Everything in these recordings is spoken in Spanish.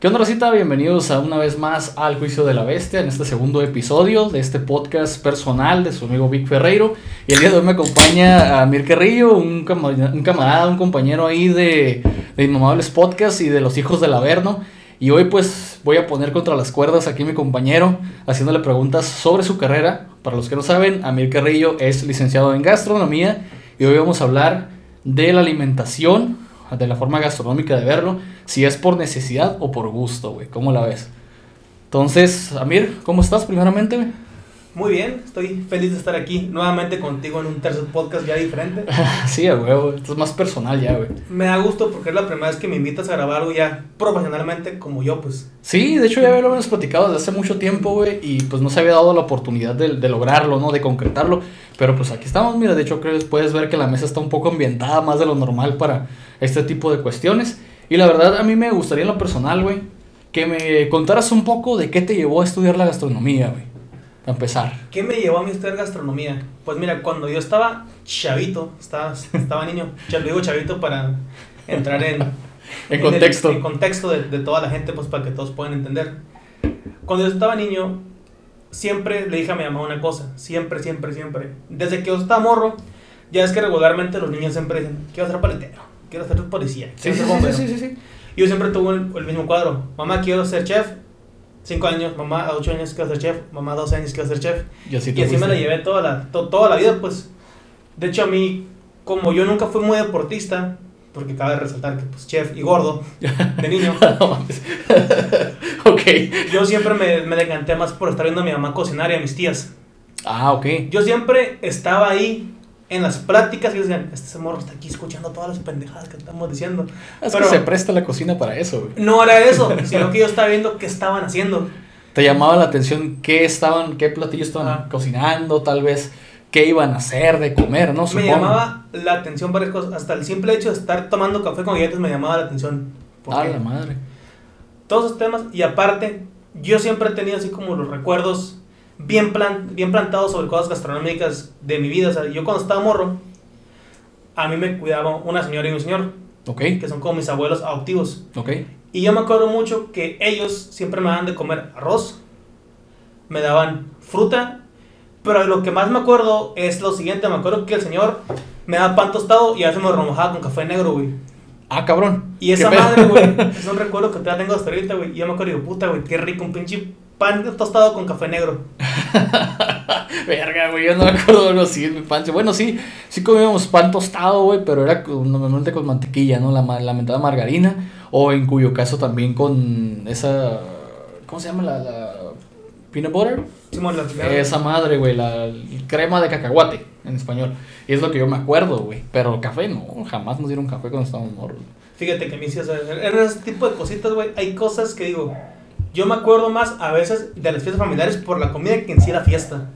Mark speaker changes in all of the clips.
Speaker 1: ¿Qué onda, Rosita? Bienvenidos a una vez más al Juicio de la Bestia, en este segundo episodio de este podcast personal de su amigo Vic Ferreiro. Y el día de hoy me acompaña a Mir Carrillo, un, camarada, un compañero ahí de, de Inmamables y de Los Hijos del Averno. Y hoy pues voy a poner contra las cuerdas aquí a mi compañero, haciéndole preguntas sobre su carrera. Para los que no saben, Amir Carrillo es licenciado en gastronomía y hoy vamos a hablar de la alimentación, de la forma gastronómica de verlo, si es por necesidad o por gusto, güey. ¿Cómo la ves? Entonces, Amir, ¿cómo estás primeramente?
Speaker 2: Muy bien, estoy feliz de estar aquí nuevamente contigo en un tercer podcast ya diferente.
Speaker 1: sí, güey, esto es más personal ya, güey.
Speaker 2: Me da gusto porque es la primera vez que me invitas a grabar algo ya profesionalmente como yo, pues.
Speaker 1: Sí, de hecho ya lo hemos platicado desde hace mucho tiempo, güey, y pues no se había dado la oportunidad de, de, lograrlo, ¿no? De concretarlo, pero pues aquí estamos, mira, de hecho creo que puedes ver que la mesa está un poco ambientada más de lo normal para este tipo de cuestiones. Y la verdad a mí me gustaría en lo personal, güey, que me contaras un poco de qué te llevó a estudiar la gastronomía, güey a empezar.
Speaker 2: ¿Qué me llevó a mí estudiar gastronomía? Pues mira, cuando yo estaba chavito, estaba, estaba niño, ya lo digo chavito para entrar en,
Speaker 1: en, contexto,
Speaker 2: en contexto de, de, toda la gente, pues para que todos puedan entender. Cuando yo estaba niño, siempre le dije a mi mamá una cosa, siempre, siempre, siempre. Desde que yo estaba morro, ya es que regularmente los niños siempre dicen, quiero ser paletero, quiero ser policía, quiero
Speaker 1: sí,
Speaker 2: ser bombero.
Speaker 1: Sí, sí, sí, sí.
Speaker 2: Yo siempre tuve el, el mismo cuadro, mamá, quiero ser chef, 5 años, mamá a 8 años quiero ser chef, mamá a 12 años quiero ser chef.
Speaker 1: Y así,
Speaker 2: y así me la llevé toda la, to, toda la vida, pues. De hecho, a mí, como yo nunca fui muy deportista, porque cabe resaltar que, pues, chef y gordo, de niño.
Speaker 1: ok.
Speaker 2: Yo siempre me, me decanté más por estar viendo a mi mamá cocinar y a mis tías.
Speaker 1: Ah, ok.
Speaker 2: Yo siempre estaba ahí en las prácticas y decían, este morro está aquí escuchando todas las pendejadas que estamos diciendo.
Speaker 1: Es Pero que se presta la cocina para eso, güey.
Speaker 2: No era eso, sino que yo estaba viendo qué estaban haciendo.
Speaker 1: Te llamaba la atención qué estaban, qué platillos estaban ah. cocinando, tal vez qué iban a hacer de comer, ¿no?
Speaker 2: Supongo. Me llamaba la atención varias cosas. Hasta el simple hecho de estar tomando café con galletas me llamaba la atención.
Speaker 1: Ah, la madre.
Speaker 2: Todos esos temas. Y aparte, yo siempre he tenido así como los recuerdos bien, plan, bien plantado sobre cosas gastronómicas de mi vida. O sea, yo cuando estaba morro, a mí me cuidaba una señora y un señor.
Speaker 1: Ok.
Speaker 2: Que son como mis abuelos adoptivos.
Speaker 1: Ok.
Speaker 2: Y yo me acuerdo mucho que ellos siempre me daban de comer arroz, me daban fruta, pero lo que más me acuerdo es lo siguiente, me acuerdo que el señor me daba pan tostado y a veces me remojaba con café negro, güey.
Speaker 1: Ah, cabrón.
Speaker 2: Y esa madre, güey, es un recuerdo que todavía tengo hasta ahorita, güey. Y yo me acuerdo, puta, güey, qué rico un pinche pan tostado con café negro.
Speaker 1: Verga, güey, yo no me acuerdo de algo así en mi pancha. Bueno, sí, sí comíamos pan tostado, güey, pero era normalmente con mantequilla, ¿no? La, la mentada margarina. O en cuyo caso también con esa. ¿Cómo se llama? La. la peanut butter.
Speaker 2: La
Speaker 1: Esa madre, güey, la crema de cacahuate en español. Y es lo que yo me acuerdo, güey. Pero café no, jamás nos dieron café cuando estábamos morros.
Speaker 2: Fíjate que sea, en ese tipo de cositas, güey, hay cosas que digo, yo me acuerdo más a veces de las fiestas familiares por la comida que en sí la fiesta.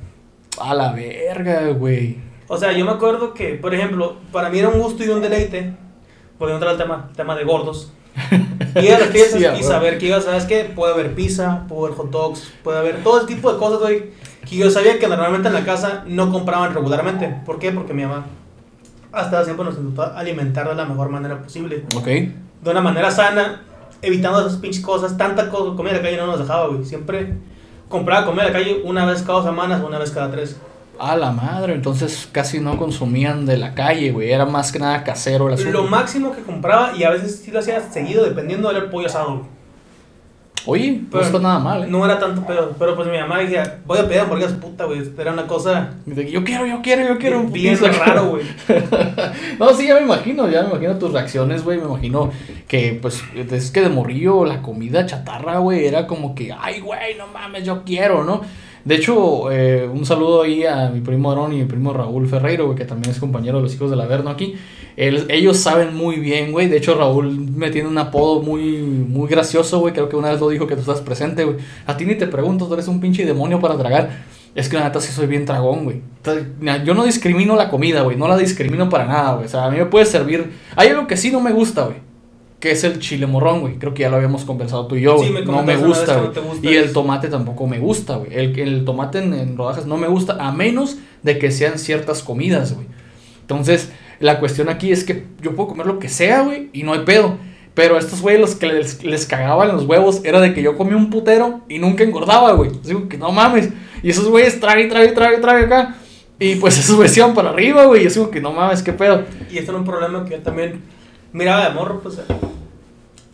Speaker 1: A la verga, güey.
Speaker 2: O sea, yo me acuerdo que, por ejemplo, para mí era un gusto y un deleite, por entrar al tema, tema de gordos, ir a las fiestas sí, y saber que iba, ¿sabes qué? Puede haber pizza, puede haber hot dogs, puede haber todo el tipo de cosas, güey, que yo sabía que normalmente en la casa no compraban regularmente. ¿Por qué? Porque mi mamá hasta siempre nos intentó alimentar de la mejor manera posible.
Speaker 1: Ok.
Speaker 2: De una manera sana, evitando esas pinches cosas, tanta cosa, comida de la calle no nos dejaba, güey. Siempre compraba comida de la calle una vez cada dos semanas o una vez cada tres.
Speaker 1: A la madre, entonces casi no consumían de la calle, güey. Era más que nada casero el asunto.
Speaker 2: Lo máximo que compraba, y a veces sí lo hacía seguido, dependiendo del pollo asado, güey.
Speaker 1: Oye, no está nada mal, ¿eh?
Speaker 2: No era tanto pedo, pero pues mi mamá decía, voy a pedir hamburguesas, puta, güey. Era una cosa.
Speaker 1: Yo quiero, yo quiero, yo quiero.
Speaker 2: Bien raro, güey.
Speaker 1: no, sí, ya me imagino, ya me imagino tus reacciones, güey. Me imagino que, pues, es que de morrillo la comida chatarra, güey, era como que, ay, güey, no mames, yo quiero, ¿no? De hecho, eh, un saludo ahí a mi primo Aaron y mi primo Raúl Ferreiro, güey, que también es compañero de los hijos del Averno aquí. El, ellos saben muy bien, güey. De hecho, Raúl me tiene un apodo muy, muy gracioso, güey. Creo que una vez lo dijo que tú estás presente, güey. A ti ni te pregunto, tú eres un pinche demonio para tragar. Es que la neta sí soy bien tragón, güey. Yo no discrimino la comida, güey. No la discrimino para nada, güey. O sea, a mí me puede servir. Hay algo que sí no me gusta, güey que es el chile morrón, güey. Creo que ya lo habíamos conversado tú y yo,
Speaker 2: Sí, me
Speaker 1: no me gusta, güey.
Speaker 2: No gusta
Speaker 1: y el tomate tampoco me gusta, güey. El, el tomate en, en, rodajas no me gusta, a menos de que sean ciertas comidas, güey. Entonces, la cuestión aquí es que yo puedo comer lo que sea, güey, y no hay pedo. Pero estos güeyes los que les, les cagaban los huevos era de que yo comía un putero y nunca engordaba, güey. Digo que no mames. Y esos güeyes trae, trae, trae, trae acá. Y pues esos güeyes iban para arriba, güey. Y yo digo que no mames, qué pedo.
Speaker 2: Y esto era un problema que yo también miraba de morro, pues.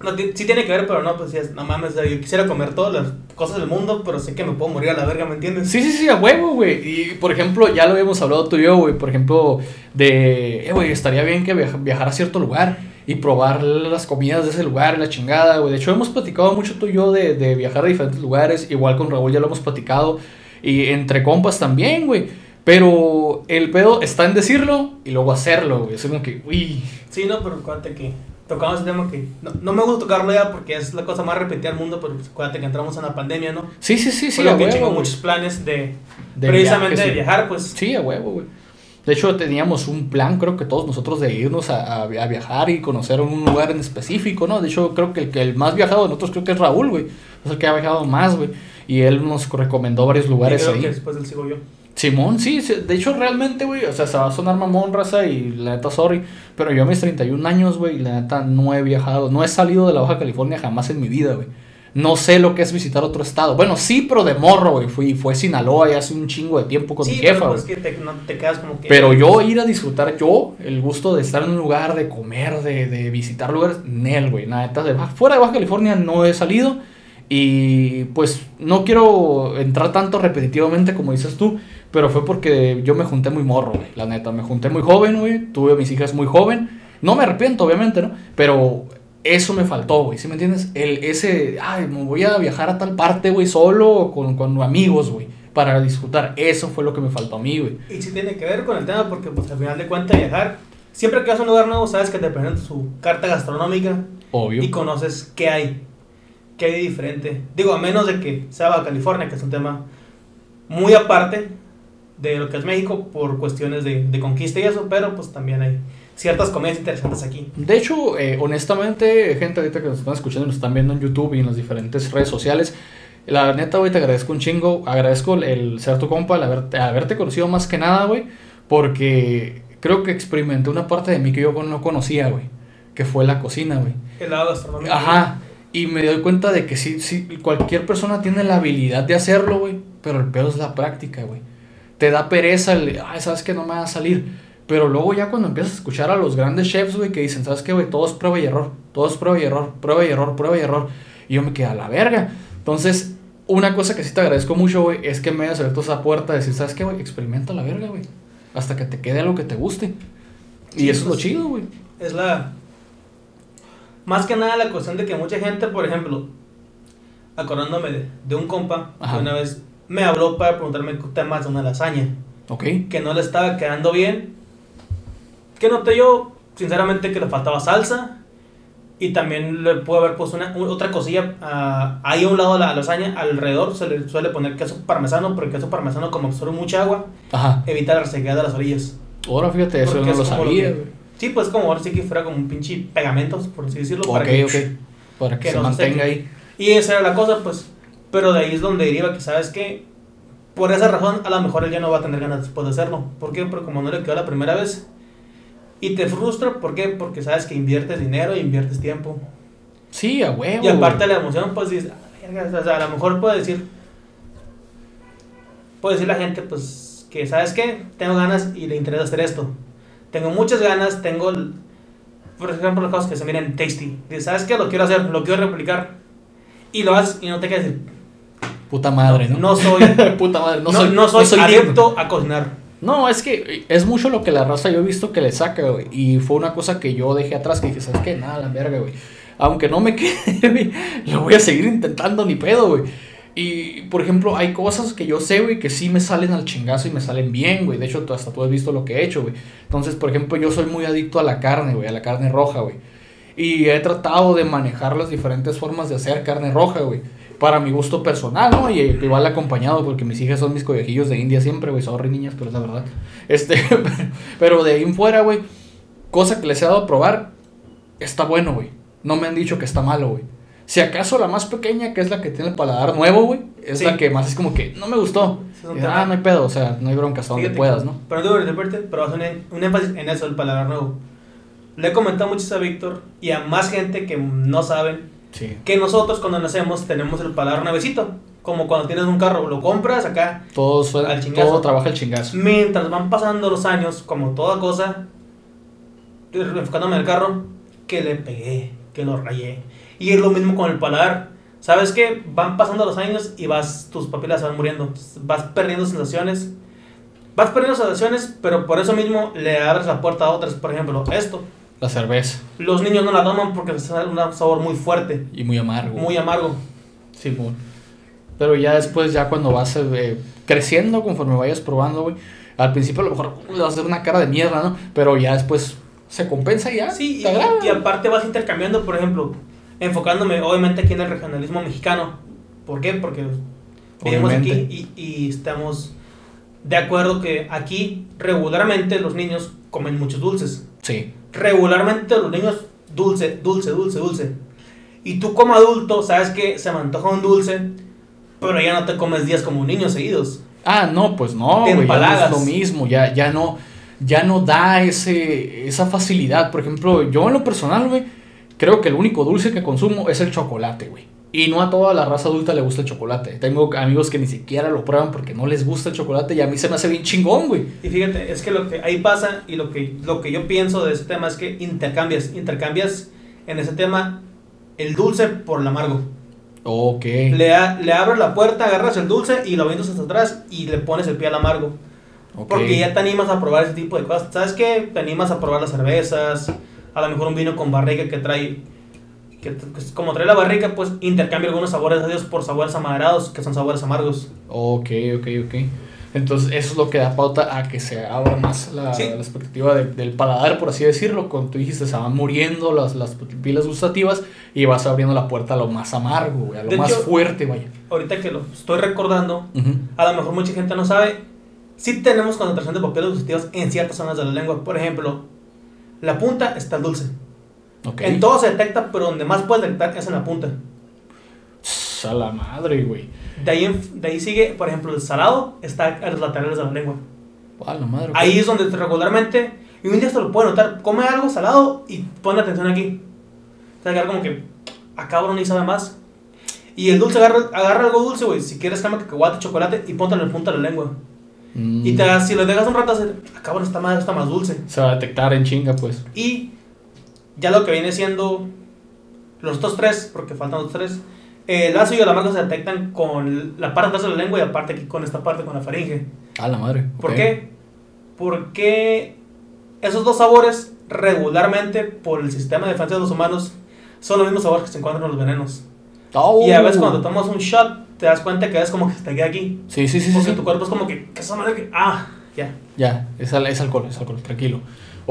Speaker 2: No, sí tiene que ver, pero no, pues no mames, yo quisiera comer todas las cosas del mundo, pero sé que me puedo morir a la verga, ¿me entiendes?
Speaker 1: Sí, sí, sí, a huevo, güey. Y por ejemplo, ya lo habíamos hablado tú y yo, güey, por ejemplo, de, eh, güey, estaría bien que viajar a cierto lugar y probar las comidas de ese lugar, la chingada, güey. De hecho, hemos platicado mucho tú y yo de, de viajar a diferentes lugares, igual con Raúl ya lo hemos platicado, y entre compas también, güey. Pero el pedo está en decirlo y luego hacerlo, güey. Es como que, uy.
Speaker 2: Sí, no, pero acuérdate que tocamos ese tema que no, no, me gusta tocarlo ya porque es la cosa más repetida del mundo, pero pues, acuérdate que entramos en la pandemia, ¿no?
Speaker 1: Sí, sí, sí, sí.
Speaker 2: Lo que tengo muchos planes de, de precisamente de viajar, pues.
Speaker 1: Sí, a huevo, güey. De hecho, teníamos un plan, creo que todos nosotros, de irnos a, a, viajar y conocer un lugar en específico, ¿no? De hecho, creo que el, que el más viajado de nosotros creo que es Raúl, güey. Es el que ha viajado más, güey. Y él nos recomendó varios lugares
Speaker 2: creo
Speaker 1: ahí.
Speaker 2: Que después del sigo yo.
Speaker 1: Simón, sí, de hecho realmente, güey, o sea, se va a sonar mamón, raza, y la neta, sorry, pero yo a mis 31 años, güey, la neta, no he viajado, no he salido de la Baja California jamás en mi vida, güey. No sé lo que es visitar otro estado. Bueno, sí, pero de morro, güey. Fui, fue Sinaloa y hace un chingo de tiempo con
Speaker 2: sí,
Speaker 1: mi jefa,
Speaker 2: pero es que te, no te quedas como que...
Speaker 1: Pero yo ir a disfrutar, yo, el gusto de estar en un lugar, de comer, de, de visitar lugares, Nel, güey. Neta, de Baja, fuera de Baja California no he salido. Y pues no quiero entrar tanto repetitivamente como dices tú, pero fue porque yo me junté muy morro, güey, la neta. Me junté muy joven, güey. Tuve a mis hijas muy joven. No me arrepiento, obviamente, ¿no? Pero eso me faltó, güey, ¿sí me entiendes? El, ese, ay, me voy a viajar a tal parte, güey, solo o con, con amigos, güey, para disfrutar. Eso fue lo que me faltó a mí, güey.
Speaker 2: Y sí tiene que ver con el tema porque, pues, al final de cuentas, viajar, siempre que vas a un lugar nuevo, sabes que te presentan su carta gastronómica.
Speaker 1: Obvio.
Speaker 2: Y conoces qué hay, qué hay diferente. Digo, a menos de que sea Baja California, que es un tema muy aparte de lo que es México por cuestiones de, de conquista y eso, pero pues también hay ciertas comidas interesantes aquí.
Speaker 1: De hecho, eh, honestamente, gente ahorita que nos están escuchando y nos están viendo en YouTube y en las diferentes redes sociales, la neta, güey, te agradezco un chingo. Agradezco el ser tu compa, el haberte, haberte conocido más que nada, güey, porque creo que experimenté una parte de mí que yo no conocía, güey, que fue la cocina, güey.
Speaker 2: El lado gastronómico.
Speaker 1: Ajá. Y me doy cuenta de que sí, sí, cualquier persona tiene la habilidad de hacerlo, güey, pero el peor es la práctica, güey. Te da pereza el, ay, sabes que no me va a salir. Pero luego ya cuando empiezas a escuchar a los grandes chefs, güey, que dicen, ¿sabes qué, güey? Todo es prueba y error, todo es prueba y error, prueba y error, prueba y error. Y yo me quedé a la verga. Entonces, una cosa que sí te agradezco mucho, güey, es que me hayas abierto esa puerta de decir, ¿sabes qué, güey? Experimenta la verga, güey. Hasta que te quede algo que te guste. Y eso
Speaker 2: pues,
Speaker 1: es lo chido, güey.
Speaker 2: Es la... Más que nada la cuestión de que mucha gente, por ejemplo, acordándome de, de un compa,
Speaker 1: Ajá.
Speaker 2: que una vez me habló para preguntarme temas de una lasaña,
Speaker 1: ¿Ok?
Speaker 2: que no le estaba quedando bien, que noté yo, sinceramente, que le faltaba salsa, y también le pude haber puesto una, otra cosilla ah, ahí a un lado de la lasaña, alrededor se le suele poner queso parmesano, pero el queso parmesano como absorbe mucha agua,
Speaker 1: Ajá.
Speaker 2: evita la resequedad de las orillas.
Speaker 1: Ahora fíjate, eso
Speaker 2: Porque
Speaker 1: no
Speaker 2: es
Speaker 1: lo
Speaker 2: como lo
Speaker 1: sabía,
Speaker 2: que-. Sí, pues como ahora sí que fuera como un pinche pegamentos, por así decirlo.
Speaker 1: Ok,
Speaker 2: para que,
Speaker 1: ok. Para que,
Speaker 2: que
Speaker 1: se
Speaker 2: no se
Speaker 1: mantenga
Speaker 2: seque.
Speaker 1: ahí.
Speaker 2: Y esa era la cosa, pues. Pero de ahí es donde deriva que, ¿sabes que Por esa razón, a lo mejor él ya no va a tener ganas después de hacerlo. ¿Por qué? Porque como no le quedó la primera vez. Y te frustra, ¿por qué? Porque sabes que inviertes dinero e inviertes tiempo.
Speaker 1: Sí, a huevo.
Speaker 2: Y aparte de la emoción, pues dices, "Ah, verga", o sea, a lo mejor puede decir, puede decir la gente, pues, que sabes qué, tengo ganas y le interesa hacer esto. Tengo muchas ganas, tengo, por ejemplo, las cosas que se miran tasty. Dices, ¿sabes qué? Lo quiero hacer, lo quiero replicar. Y lo haces y no te quedas decir,
Speaker 1: Puta madre, ¿no?
Speaker 2: no soy,
Speaker 1: Puta madre, no,
Speaker 2: no,
Speaker 1: soy,
Speaker 2: no soy,
Speaker 1: digno.
Speaker 2: adepto a cocinar.
Speaker 1: No, es que es mucho lo que la raza yo he visto que le saca, güey. Y fue una cosa que yo dejé atrás que dije, ¿sabes qué? Nada, la verga, güey. Aunque no me quede, güey, lo voy a seguir intentando ni pedo, güey. Y, por ejemplo, hay cosas que yo sé, güey, que sí me salen al chingazo y me salen bien, güey. De hecho, tú- hasta tú has visto lo que he hecho, güey. Entonces, por ejemplo, yo soy muy adicto a la carne, güey, a la carne roja, güey. Y he tratado de manejar las diferentes formas de hacer carne roja, güey. Para mi gusto personal, ¿no? Y igual acompañado, porque mis hijas son mis conejillos de India siempre, güey. Sorry, niñas, pero es la verdad. Este, pero de ahí en fuera, güey, cosa que les he dado a probar, está bueno, güey. No me han dicho que está malo, güey. Si acaso la más pequeña, que es la que tiene el paladar nuevo, güey, es
Speaker 2: Sí.
Speaker 1: la que más es como que no me gustó. Y, ah, no hay pedo, o sea, no hay bronca hasta donde puedas, ¿no?
Speaker 2: Pero digo, repente, pero haz un, un énfasis en eso, el paladar nuevo. le he comentado mucho a Víctor y a más gente que no saben
Speaker 1: Sí.
Speaker 2: que nosotros cuando nacemos tenemos el paladar nuevecito. Como cuando tienes un carro, lo compras acá.
Speaker 1: Todo, fue-
Speaker 2: Al chingazo.
Speaker 1: todo trabaja el chingazo.
Speaker 2: Mientras van pasando los años, como toda cosa, enfocándome en el carro, que le pegué, que lo rayé. Y es lo mismo con el paladar. ¿Sabes qué? Van pasando los años y vas, tus papilas se van muriendo. Vas perdiendo sensaciones. Vas perdiendo sensaciones, pero por eso mismo le abres la puerta a otras. Por ejemplo, esto.
Speaker 1: La cerveza.
Speaker 2: Los niños no la toman porque es un sabor muy fuerte,
Speaker 1: Y muy amargo.
Speaker 2: muy amargo.
Speaker 1: Sí, bueno. Pero ya después, ya cuando vas eh, creciendo, conforme vayas probando, güey. Al principio a lo mejor le vas a hacer una cara de mierda, ¿no? Pero ya después se compensa y ya.
Speaker 2: Sí, y, y aparte vas intercambiando, por ejemplo, enfocándome obviamente aquí en el regionalismo mexicano. ¿Por qué? Porque vivimos aquí y, y estamos de acuerdo que aquí regularmente los niños comen muchos dulces.
Speaker 1: Sí.
Speaker 2: Regularmente los niños dulce, dulce, dulce, dulce. Y tú como adulto sabes que se me antoja un dulce, pero ya no te comes 10 como un niño seguidos.
Speaker 1: Ah, no, pues no,
Speaker 2: Te
Speaker 1: güey. Ya no es lo mismo. Ya, ya no. Ya no da ese, esa facilidad. Por ejemplo, yo en lo personal, güey, creo que el único dulce que consumo es el chocolate, güey. Y no a toda la raza adulta le gusta el chocolate. Tengo amigos que ni siquiera lo prueban porque no les gusta el chocolate y a mí se me hace bien chingón, güey.
Speaker 2: Y fíjate, es que lo que ahí pasa y lo que, lo que yo pienso de ese tema es que intercambias, intercambias en ese tema el dulce por el amargo.
Speaker 1: Ok.
Speaker 2: Le, a- le abres la puerta, agarras el dulce y lo avientas hasta atrás y le pones el pie al amargo.
Speaker 1: ok.
Speaker 2: Porque ya te animas a probar ese tipo de cosas. ¿Sabes qué? Te animas a probar las cervezas, a lo mejor un vino con barrica que trae, que, que es como trae la barrica, pues intercambia algunos sabores Dios por sabores amaderados, que son sabores amargos.
Speaker 1: Ok, ok, ok. Entonces eso es lo que da pauta a que se abra más la,
Speaker 2: Sí.
Speaker 1: la expectativa de- del paladar, por así decirlo. Como tú dijiste, se van muriendo las, las pilas gustativas y vas abriendo la puerta a lo más amargo, güey, a lo
Speaker 2: De
Speaker 1: más
Speaker 2: hecho-
Speaker 1: fuerte, vaya.
Speaker 2: Ahorita que lo estoy recordando,
Speaker 1: Ujú.
Speaker 2: a lo mejor mucha gente no sabe, sí tenemos concentración de papilas gustativas en ciertas zonas de la lengua. Por ejemplo, la punta está dulce.
Speaker 1: Ok.
Speaker 2: En todo se detecta, pero donde más puedes detectar es en la punta.
Speaker 1: A la madre, güey.
Speaker 2: De ahí, en- de ahí sigue, por ejemplo, el salado está a los laterales de la lengua.
Speaker 1: A la madre.
Speaker 2: Ahí es donde te- regularmente, y un día se lo puede notar, come algo salado y pon atención aquí. Te va a quedar como que, a cabrón y sabe más. Y el dulce, agarra, agarra algo dulce, güey. Si quieres, cama cacahuate, chocolate y ponte en el punta de la lengua.
Speaker 1: Mm.
Speaker 2: Y te, si lo dejas un rato, a cabrón, esta madre está más dulce.
Speaker 1: Se va a detectar en chinga, pues.
Speaker 2: Y ya lo que viene siendo los otros tres, porque faltan los tres, eh, el ácido y el amargo se detectan con la parte de atrás de la lengua y aparte aquí con esta parte, con la faringe.
Speaker 1: A la madre.
Speaker 2: ¿Por qué? Porque esos dos sabores regularmente por el sistema de defensa de los humanos son los mismos sabores que se encuentran en los venenos.
Speaker 1: Oh.
Speaker 2: Y a veces cuando tomas un shot te das cuenta que es como que te queda aquí.
Speaker 1: Sí, sí, sí.
Speaker 2: Porque
Speaker 1: sí.
Speaker 2: tu cuerpo es como que, que esa madre que, ah, ya.
Speaker 1: Ya, es, al- es alcohol, es alcohol, tranquilo.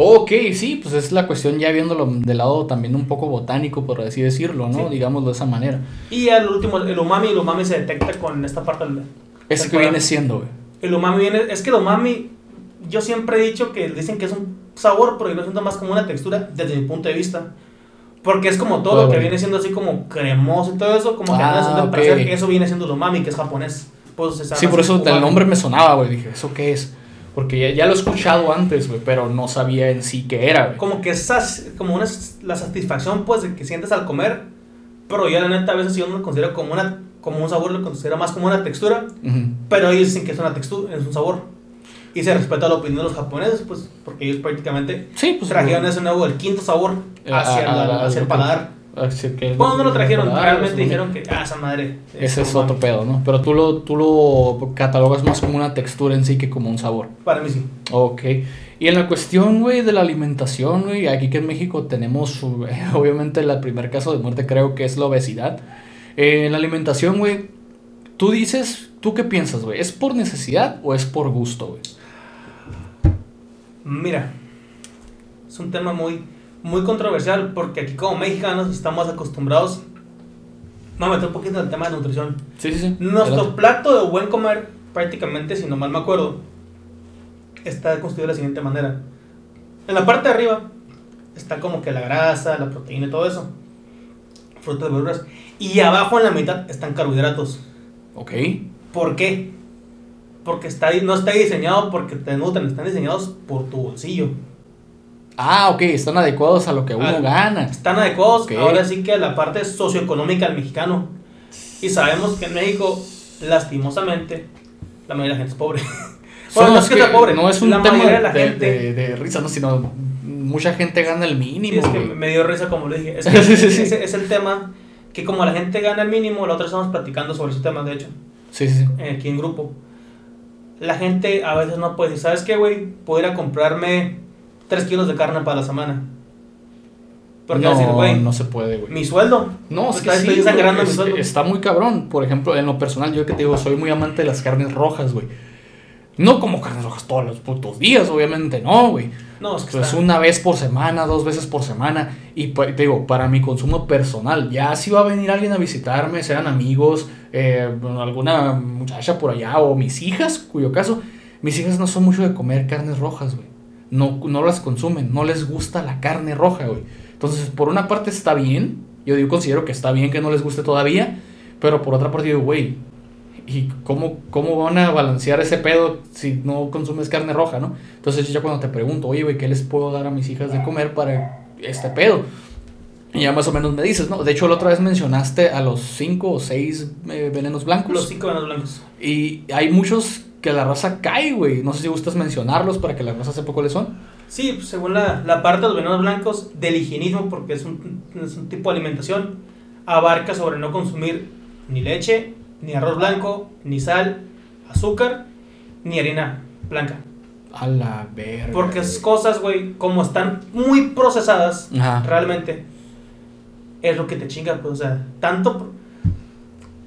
Speaker 1: Ok, sí, pues es la cuestión ya viéndolo del lado también un poco botánico, por así decirlo, ¿no?
Speaker 2: Sí.
Speaker 1: Digámoslo de esa manera.
Speaker 2: Y al último, el umami, el umami se detecta con esta parte del...
Speaker 1: ¿Ese
Speaker 2: del
Speaker 1: que viene siendo, güey?
Speaker 2: El umami viene, es que el umami, yo siempre he dicho que dicen que es un sabor, pero yo lo siento más como una textura desde mi punto de vista. Porque es como todo lo que viene siendo así como cremoso y todo eso, como que
Speaker 1: Ah,
Speaker 2: me da a
Speaker 1: ok.
Speaker 2: parecer que eso viene siendo el umami, que es japonés. Pues,
Speaker 1: Sí, por eso el nombre me sonaba, güey. Dije, ¿eso qué es? Porque ya, ya lo he escuchado antes, güey, pero no sabía en sí qué era, güey.
Speaker 2: Como que esas, como una, la satisfacción pues que sientes al comer, pero yo la neta a veces yo no lo considero como una como un sabor, lo considero más como una textura,
Speaker 1: Ujú.
Speaker 2: pero ellos dicen que es una textura, es un sabor. Y se respeta la opinión de los japoneses, pues, porque ellos prácticamente
Speaker 1: Sí, pues.
Speaker 2: trajeron
Speaker 1: güey.
Speaker 2: ese nuevo, el quinto sabor
Speaker 1: Eh,
Speaker 2: hacia,
Speaker 1: a- a-
Speaker 2: la- hacia el paladar.
Speaker 1: Así que-
Speaker 2: Bueno, no lo trajeron,
Speaker 1: Ah,
Speaker 2: realmente dijeron que, ah, esa madre.
Speaker 1: Ese es otro pedo, ¿no? Pero tú lo, tú lo catalogas más como una textura en sí que como un sabor.
Speaker 2: Para mí sí.
Speaker 1: Ok. Y en la cuestión, güey, de la alimentación, güey, aquí que en México tenemos, obviamente, el primer caso de muerte creo que es la obesidad. Eh, en la alimentación, güey, tú dices, ¿tú qué piensas, güey? ¿Es por necesidad o es por gusto, güey?
Speaker 2: Mira, es un tema muy, muy controversial porque aquí como mexicanos estamos acostumbrados. No, me meto un poquito en el tema de nutrición.
Speaker 1: Sí, sí, sí.
Speaker 2: Nuestro
Speaker 1: Adelante.
Speaker 2: plato de buen comer, prácticamente, si no mal me acuerdo, está construido de la siguiente manera. En la parte de arriba está como que la grasa, la proteína y todo eso. Frutas, verduras. Y abajo en la mitad están carbohidratos.
Speaker 1: Ok.
Speaker 2: ¿Por qué? Porque está, no está diseñado porque te nutren, están diseñados por tu bolsillo.
Speaker 1: Ah, ok, están adecuados a lo que uno
Speaker 2: Ah,
Speaker 1: gana.
Speaker 2: Están adecuados
Speaker 1: Ok.
Speaker 2: ahora sí que a la parte socioeconómica del mexicano. Y sabemos que en México, lastimosamente, la mayoría de la gente es pobre. Bueno, no
Speaker 1: es
Speaker 2: es que sea pobre,
Speaker 1: no es un
Speaker 2: la
Speaker 1: tema
Speaker 2: mayoría de
Speaker 1: de,
Speaker 2: la gente-
Speaker 1: de- de risa, ¿no? Sino mucha gente gana el mínimo,
Speaker 2: es que me dio risa como lo dije. Es que
Speaker 1: Sí, sí, sí.
Speaker 2: ese es el tema que como la gente gana el mínimo, la otra estamos platicando sobre ese tema, de hecho,
Speaker 1: Sí, sí, sí.
Speaker 2: eh, aquí en grupo. La gente a veces no puede decir, ¿sabes qué, güey? Puedo ir a comprarme 3 kilos de carne para la semana. Porque a decir,
Speaker 1: No,
Speaker 2: güey,
Speaker 1: no se puede, güey.
Speaker 2: mi sueldo.
Speaker 1: No, es que
Speaker 2: Está-
Speaker 1: sí,
Speaker 2: sangrando mi sueldo.
Speaker 1: está muy cabrón. Por ejemplo, en lo personal, yo que te digo, soy muy amante de las carnes rojas, güey. No como carnes rojas todos los putos días, obviamente, no, güey.
Speaker 2: No, es que
Speaker 1: Pues
Speaker 2: está-
Speaker 1: una vez por semana, dos veces por semana. Y pa- te digo, para mi consumo personal, ya si va a venir alguien a visitarme, sean amigos, eh, alguna muchacha por allá o mis hijas, cuyo caso, mis hijas no son mucho de comer carnes rojas, güey. No, no las consumen, no les gusta la carne roja, güey. Entonces, por una parte está bien, yo digo, considero que está bien que no les guste todavía, pero por otra parte digo, güey, ¿y cómo, cómo van a balancear ese pedo si no consumes carne roja, no? Entonces yo cuando te pregunto, oye, güey, ¿qué les puedo dar a mis hijas de comer para este pedo? Y ya más o menos me dices, ¿no? De hecho, la otra vez mencionaste a los cinco o seis eh, venenos blancos.
Speaker 2: los cinco venos blancos.
Speaker 1: Y hay muchos que la raza cae, güey. No sé si gustas mencionarlos para que la raza sepa cuáles son.
Speaker 2: Sí, pues, según la, la parte de los venenos blancos del higienismo, porque es un, es un tipo de alimentación, abarca sobre no consumir ni leche, ni arroz blanco, ni sal, azúcar, ni harina blanca.
Speaker 1: A la verga.
Speaker 2: Porque esas cosas, güey, como están muy procesadas,
Speaker 1: Ajá.
Speaker 2: realmente, es lo que te chinga, pues, o sea, tanto...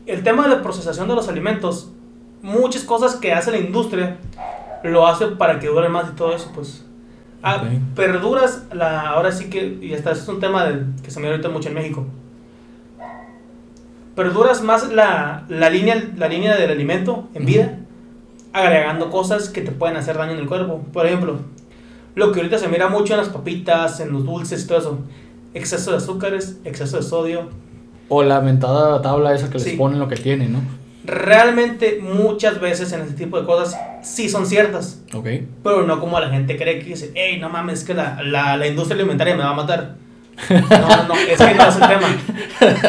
Speaker 2: El tema de la procesación de los alimentos, muchas cosas que hace la industria, lo hace para que dure más y todo eso, pues... Ah. Perduras, la, ahora sí que, y hasta es un tema del- que se me dio ahorita mucho en México. Perduras más la, la, línea, la línea del alimento en vida, agregando cosas que te pueden hacer daño en el cuerpo. Por ejemplo, lo que ahorita se mira mucho en las papitas, en los dulces y todo eso. Exceso de azúcares, exceso de sodio.
Speaker 1: O la mentada tabla esa que les ponen lo que tienen, ¿no?
Speaker 2: Realmente muchas veces en este tipo de cosas sí son ciertas.
Speaker 1: Ok.
Speaker 2: Pero no como la gente cree que dice, hey, no mames, es que la, la, la industria alimentaria me va a matar. No, no, es que no es el tema.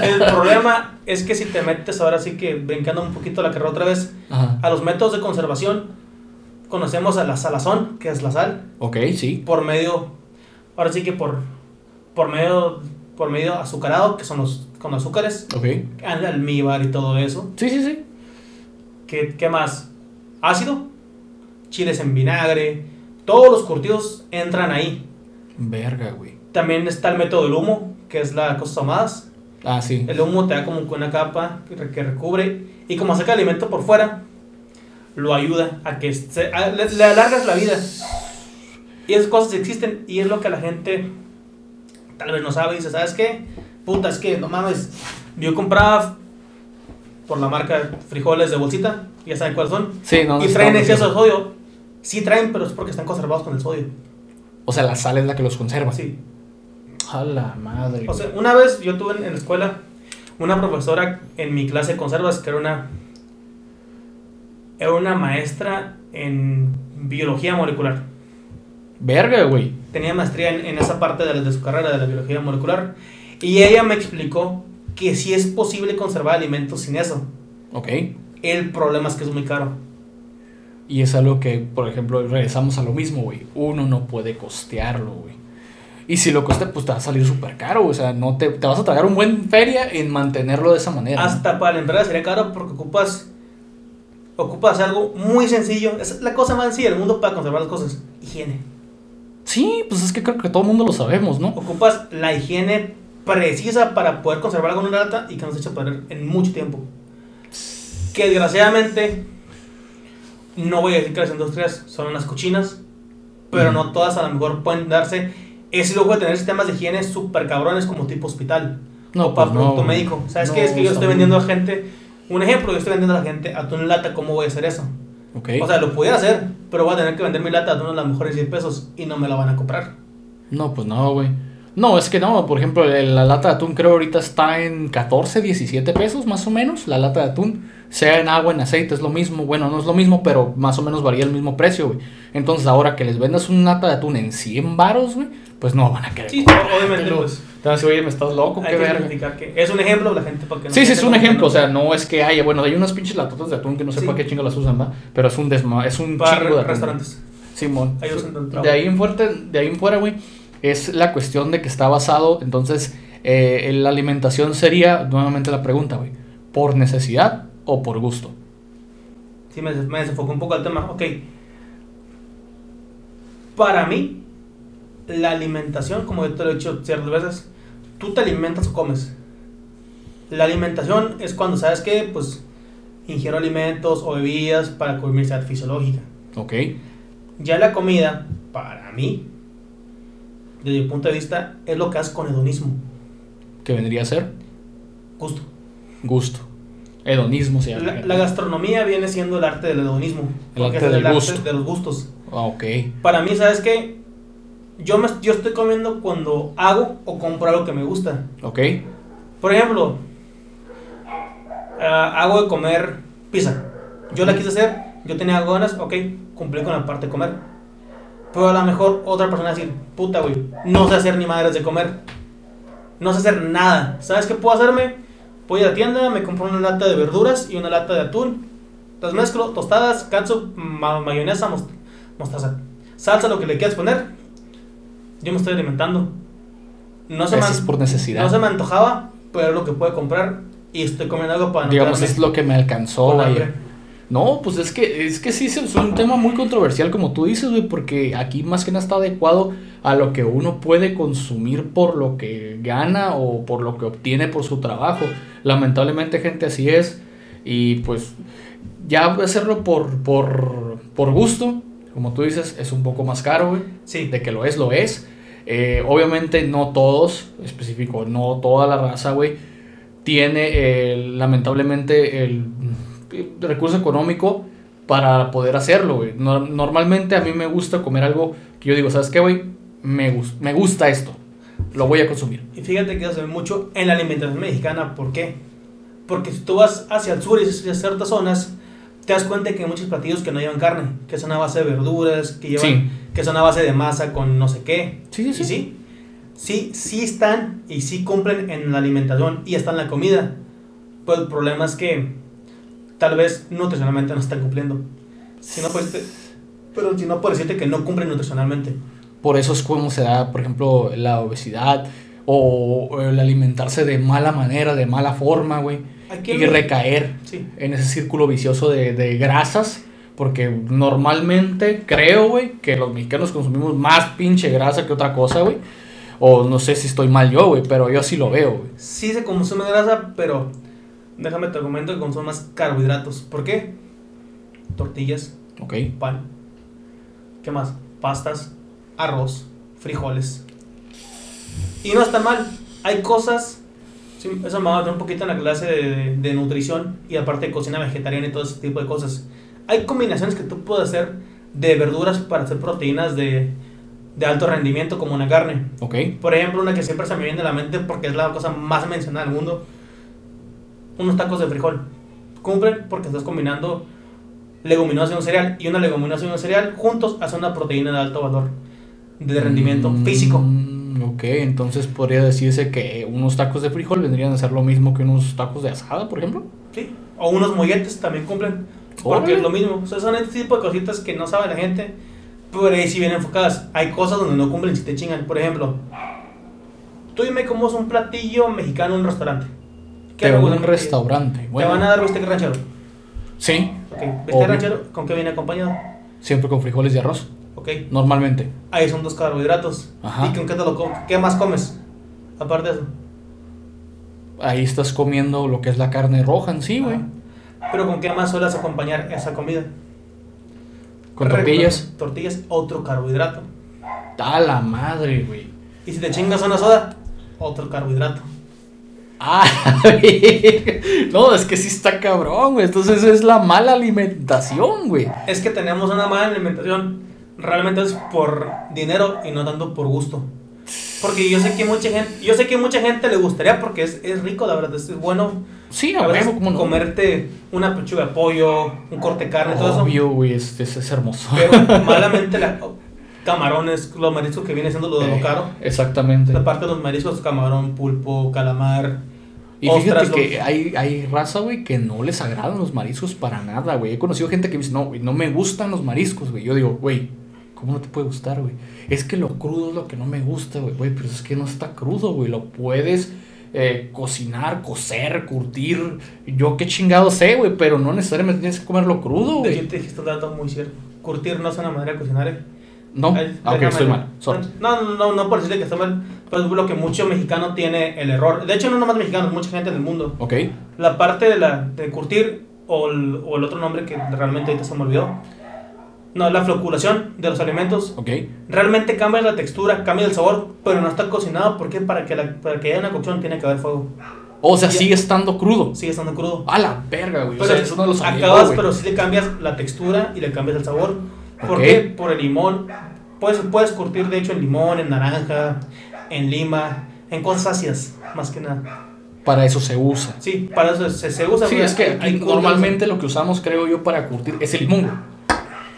Speaker 2: El problema es que si te metes ahora sí que brincando un poquito la carrera otra vez,
Speaker 1: Ajá.
Speaker 2: a los métodos de conservación, conocemos a la salazón, que es la sal,
Speaker 1: Ok, sí.
Speaker 2: por medio, ahora sí que por, por medio, por medio azucarado, que son los con azúcares,
Speaker 1: Ok.
Speaker 2: al- almíbar y todo eso.
Speaker 1: Sí, sí, sí.
Speaker 2: ¿Qué, qué más? Ácido, chiles en vinagre, todos los curtidos entran ahí.
Speaker 1: Verga, güey.
Speaker 2: También está el método del humo, que es la cosas ahumadas.
Speaker 1: Ah, sí.
Speaker 2: El humo te da como una capa que, re- que recubre y como saca alimento por fuera, lo ayuda a que se, a- le, le alargas la vida. Y esas cosas existen y es lo que la gente tal vez no sabe. Dice, ¿sabes qué? Puta, es que no mames. Yo compraba por la marca frijoles de bolsita, ya saben cuáles son.
Speaker 1: Sí, no.
Speaker 2: y traen exceso de sodio. Sí traen, pero es porque están conservados con el sodio.
Speaker 1: O sea, la sal es la que los conserva.
Speaker 2: Sí.
Speaker 1: A la madre.
Speaker 2: O sea, una vez yo tuve en, en la escuela una profesora en mi clase de conservas que era una era una maestra en biología molecular.
Speaker 1: Verga, güey.
Speaker 2: Tenía maestría en, en esa parte de, la- de su carrera de la biología molecular y ella me explicó que sí es posible conservar alimentos sin eso.
Speaker 1: Ok.
Speaker 2: El problema es que es muy caro.
Speaker 1: Y es algo que, por ejemplo, regresamos a lo mismo, güey. Uno no puede costearlo, güey. Y si lo costea, pues te va a salir súper caro. O sea, no te, te vas a tragar un buen feria en mantenerlo de esa manera. ¿no?
Speaker 2: Hasta para la empresa sería caro porque ocupas ocupas algo muy sencillo. Es la cosa más sencilla del mundo para conservar las cosas. Higiene.
Speaker 1: Sí, pues es que creo que todo el mundo lo sabemos, ¿no?
Speaker 2: Ocupas la higiene precisa para poder conservar algo en una lata y que no se eche a perder en mucho tiempo. Que desgraciadamente, no voy a decir que las industrias son unas cochinas, pero
Speaker 1: Ujú.
Speaker 2: no todas a lo mejor pueden darse ese lujo de tener sistemas de higiene súper cabrones como tipo hospital
Speaker 1: No,
Speaker 2: o para
Speaker 1: pues no,
Speaker 2: producto
Speaker 1: güey.
Speaker 2: médico. ¿Sabes
Speaker 1: No,
Speaker 2: qué? Es que yo estoy vendiendo a gente, un ejemplo, yo estoy vendiendo a la gente atún lata, ¿cómo voy a hacer eso?
Speaker 1: Ok.
Speaker 2: O sea, lo pudiera hacer, pero voy a tener que vender mi lata de atún a las mejores 10 pesos y no me la van a comprar.
Speaker 1: no, pues no, güey. No, es que no, por ejemplo, la lata de atún creo ahorita está en 14, 17 pesos más o menos, la lata de atún, sea en agua, en aceite, es lo mismo, bueno, no es lo mismo, pero más o menos varía el mismo precio, güey. Entonces ahora que les vendas una lata de atún en 100 varos, güey, pues no van a querer.
Speaker 2: Sí, obviamente, pues.
Speaker 1: Entonces, oye, me estás loco,
Speaker 2: qué verga. Que es un ejemplo, la gente para que
Speaker 1: no Sí, sí, es un ejemplo, o sea, no es que haya, bueno, hay unas pinches latotas de atún que no sé para qué chingo las usan, ¿va? Pero es un desma, es un
Speaker 2: para chingo de restaurantes.
Speaker 1: Simón. de ahí en fuerte, de ahí en fuera, güey, es la cuestión de que está basado, entonces, eh, la alimentación sería, nuevamente la pregunta, güey, ¿por necesidad o por gusto?
Speaker 2: Sí, me, me desenfocó un poco el tema, ok. Para mí, la alimentación, como yo te lo he dicho ciertas veces, tú te alimentas o comes. La alimentación es cuando sabes que, pues, ingiero alimentos o bebidas para cubrir mi necesidad fisiológica.
Speaker 1: Ok.
Speaker 2: Ya la comida, para mí, desde mi punto de vista, es lo que haces con hedonismo.
Speaker 1: ¿Qué vendría a ser?
Speaker 2: Gusto.
Speaker 1: Gusto. Hedonismo se
Speaker 2: llama. La, gastronomía viene siendo el arte del hedonismo.
Speaker 1: El arte del gusto.
Speaker 2: de los gustos.
Speaker 1: Ah, ok.
Speaker 2: Para mí, ¿sabes qué? yo, me, yo estoy comiendo cuando hago o compro algo que me gusta.
Speaker 1: Ok.
Speaker 2: Por ejemplo, ah, hago de comer pizza. Yo la quise hacer, yo tenía ganas, ok, cumplí con la parte de comer. Pero a lo mejor otra persona va a decir, puta, güey, no sé hacer ni madres de comer. No sé hacer nada. ¿Sabes qué puedo hacerme? Voy a la tienda, me compro una lata de verduras y una lata de atún. Las mezclo, tostadas, catsup, mayonesa, mostaza. Salsa, lo que le quieras poner yo me estoy alimentando.
Speaker 1: No se, me, es por necesidad.
Speaker 2: No se me antojaba, pero es lo que puedo comprar y estoy comiendo algo para
Speaker 1: no Digamos, es lo que me alcanzó, No, pues es que, es que sí es un tema muy controversial, como tú dices, güey, porque aquí más que nada está adecuado a lo que uno puede consumir por lo que gana o por lo que obtiene por su trabajo. Lamentablemente, gente, así es. Y pues ya hacerlo por, por, por gusto, como tú dices, es un poco más caro, güey.
Speaker 2: Sí.
Speaker 1: De que lo es, lo es. Eh, obviamente no todos, específico, no toda la raza, güey, tiene lamentablemente el, recurso económico para poder hacerlo, güey. normalmente a mí me gusta comer algo que yo digo, ¿sabes qué, güey? Me, me gusta esto, lo voy a consumir.
Speaker 2: Y fíjate que ve mucho en la alimentación mexicana, ¿por qué? Porque si tú vas hacia el sur y hacia ciertas zonas, te das cuenta que hay muchos platillos que no llevan carne, que son a base de verduras, que llevan, que son a base de masa con no sé qué.
Speaker 1: Sí, sí,
Speaker 2: sí. sí. Sí, están y sí cumplen en la alimentación y están en la comida. Pero el problema es que tal vez nutricionalmente no están cumpliendo. Si no, pues, pero si no, por decirte que no cumplen nutricionalmente.
Speaker 1: Por eso es como se da, por ejemplo, la obesidad o el alimentarse de mala manera, de mala forma, güey y recaer en ese círculo vicioso de, de grasas. Porque normalmente creo, güey, que los mexicanos consumimos más pinche grasa que otra cosa, güey. O no sé si estoy mal yo, güey, pero yo así lo veo, güey.
Speaker 2: Sí se consume grasa, pero déjame te argumento que consume más carbohidratos. ¿Por qué? Tortillas.
Speaker 1: Ok.
Speaker 2: Pan. ¿Qué más? Pastas, arroz, frijoles. Y no está mal. Hay cosas eso me va a dar un poquito en la clase de, de, nutrición y aparte de cocina vegetariana y todo ese tipo de cosas. Hay combinaciones que tú puedes hacer de verduras para hacer proteínas de, de alto rendimiento como una carne.
Speaker 1: Ok.
Speaker 2: Por ejemplo, una que siempre se me viene a la mente porque es la cosa más mencionada del mundo. Unos tacos de frijol. Cumplen porque estás combinando leguminosa y un cereal. Y una leguminosa y un cereal juntos hacen una proteína de alto valor de rendimiento mm. físico.
Speaker 1: Ok, entonces podría decirse que unos tacos de frijol vendrían a ser lo mismo que unos tacos de asada, por ejemplo.
Speaker 2: Sí, o unos molletes también cumplen. Porque es lo mismo. O sea, son este tipo de cositas que no sabe la gente, pero ahí sí vienen enfocadas. Hay cosas donde no cumplen si te chingan. Por ejemplo, tú dime cómo es un platillo mexicano en un restaurante.
Speaker 1: ¿Qué de un restaurante.
Speaker 2: Bueno. ¿Te van a dar bistec ranchero?
Speaker 1: Sí.
Speaker 2: Ok, bistec ranchero, ¿con qué viene acompañado?
Speaker 1: Siempre con frijoles y arroz.
Speaker 2: Ok.
Speaker 1: Normalmente.
Speaker 2: Ahí son dos carbohidratos.
Speaker 1: Ajá.
Speaker 2: ¿Y con qué, te lo qué más comes? Aparte de eso.
Speaker 1: Ahí estás comiendo lo que es la carne roja en sí, güey.
Speaker 2: Pero ¿con qué más sueles acompañar esa comida?
Speaker 1: Con tortillas.
Speaker 2: Tortillas, otro carbohidrato.
Speaker 1: A la madre, güey.
Speaker 2: Y si te chingas una soda, otro carbohidrato.
Speaker 1: Ah, no, es que sí está cabrón, güey. Entonces es la mala alimentación, güey.
Speaker 2: Es que tenemos una mala alimentación realmente es por dinero y no tanto por gusto. Porque yo sé que mucha gente, yo sé que mucha gente le gustaría porque es, es rico, la verdad, es bueno.
Speaker 1: Sí,
Speaker 2: a veces
Speaker 1: ¿cómo no?
Speaker 2: comerte una pechuga de pollo, un corte de carne, todo eso.
Speaker 1: Obvio, güey, es, es, es hermoso.
Speaker 2: Pero malamente la, camarones, los mariscos que viene siendo lo de lo
Speaker 1: Eh,
Speaker 2: caro.
Speaker 1: Exactamente.
Speaker 2: La parte de los mariscos, camarón, pulpo, calamar.
Speaker 1: Y fíjate que hay, hay raza, güey, que no les agradan los mariscos para nada, güey. He conocido gente que me dice, no, güey, no me gustan los mariscos, güey. Yo digo, güey, ¿cómo no te puede gustar, güey? Es que lo crudo es lo que no me gusta, güey. Güey, pero es que no está crudo, güey. Lo puedes eh, cocinar, cocer, curtir. Yo qué chingado sé, güey, pero no necesariamente tienes que comerlo crudo, güey.
Speaker 2: te dijiste un dato muy cierto. Curtir no es una manera de cocinar, ¿eh?
Speaker 1: No,
Speaker 2: Ay,
Speaker 1: ah, ok,
Speaker 2: déjame-
Speaker 1: estoy mal. Sorry.
Speaker 2: No, no, no, no por decirle que está mal. Pero es lo que mucho mexicano tiene el error. De hecho, no nomás mexicanos, mucha gente en el mundo.
Speaker 1: Ok,
Speaker 2: La parte de, la, de curtir, o el, o el otro nombre que realmente ahorita se me olvidó. No, la floculación de los alimentos.
Speaker 1: ok.
Speaker 2: Realmente cambia la textura, cambia el sabor, pero no está cocinado porque para que, la, para que haya una cocción tiene que haber fuego.
Speaker 1: O sea, sigue estando crudo.
Speaker 2: Sigue estando crudo.
Speaker 1: A la verga, güey. O
Speaker 2: Pero
Speaker 1: sea, eso no lo sabía,
Speaker 2: acabas,
Speaker 1: güey.
Speaker 2: pero sí le cambias la textura y le cambias el sabor. ¿Por
Speaker 1: Ok.
Speaker 2: qué? Por el limón. Puedes, puedes curtir, de hecho, en limón, en naranja, en lima, en cosas ácidas, más que nada.
Speaker 1: Para eso se usa.
Speaker 2: Sí, para eso se, se usa.
Speaker 1: Sí,
Speaker 2: porque
Speaker 1: es que
Speaker 2: hay-
Speaker 1: normalmente lo que usamos, creo yo, para curtir es el limón.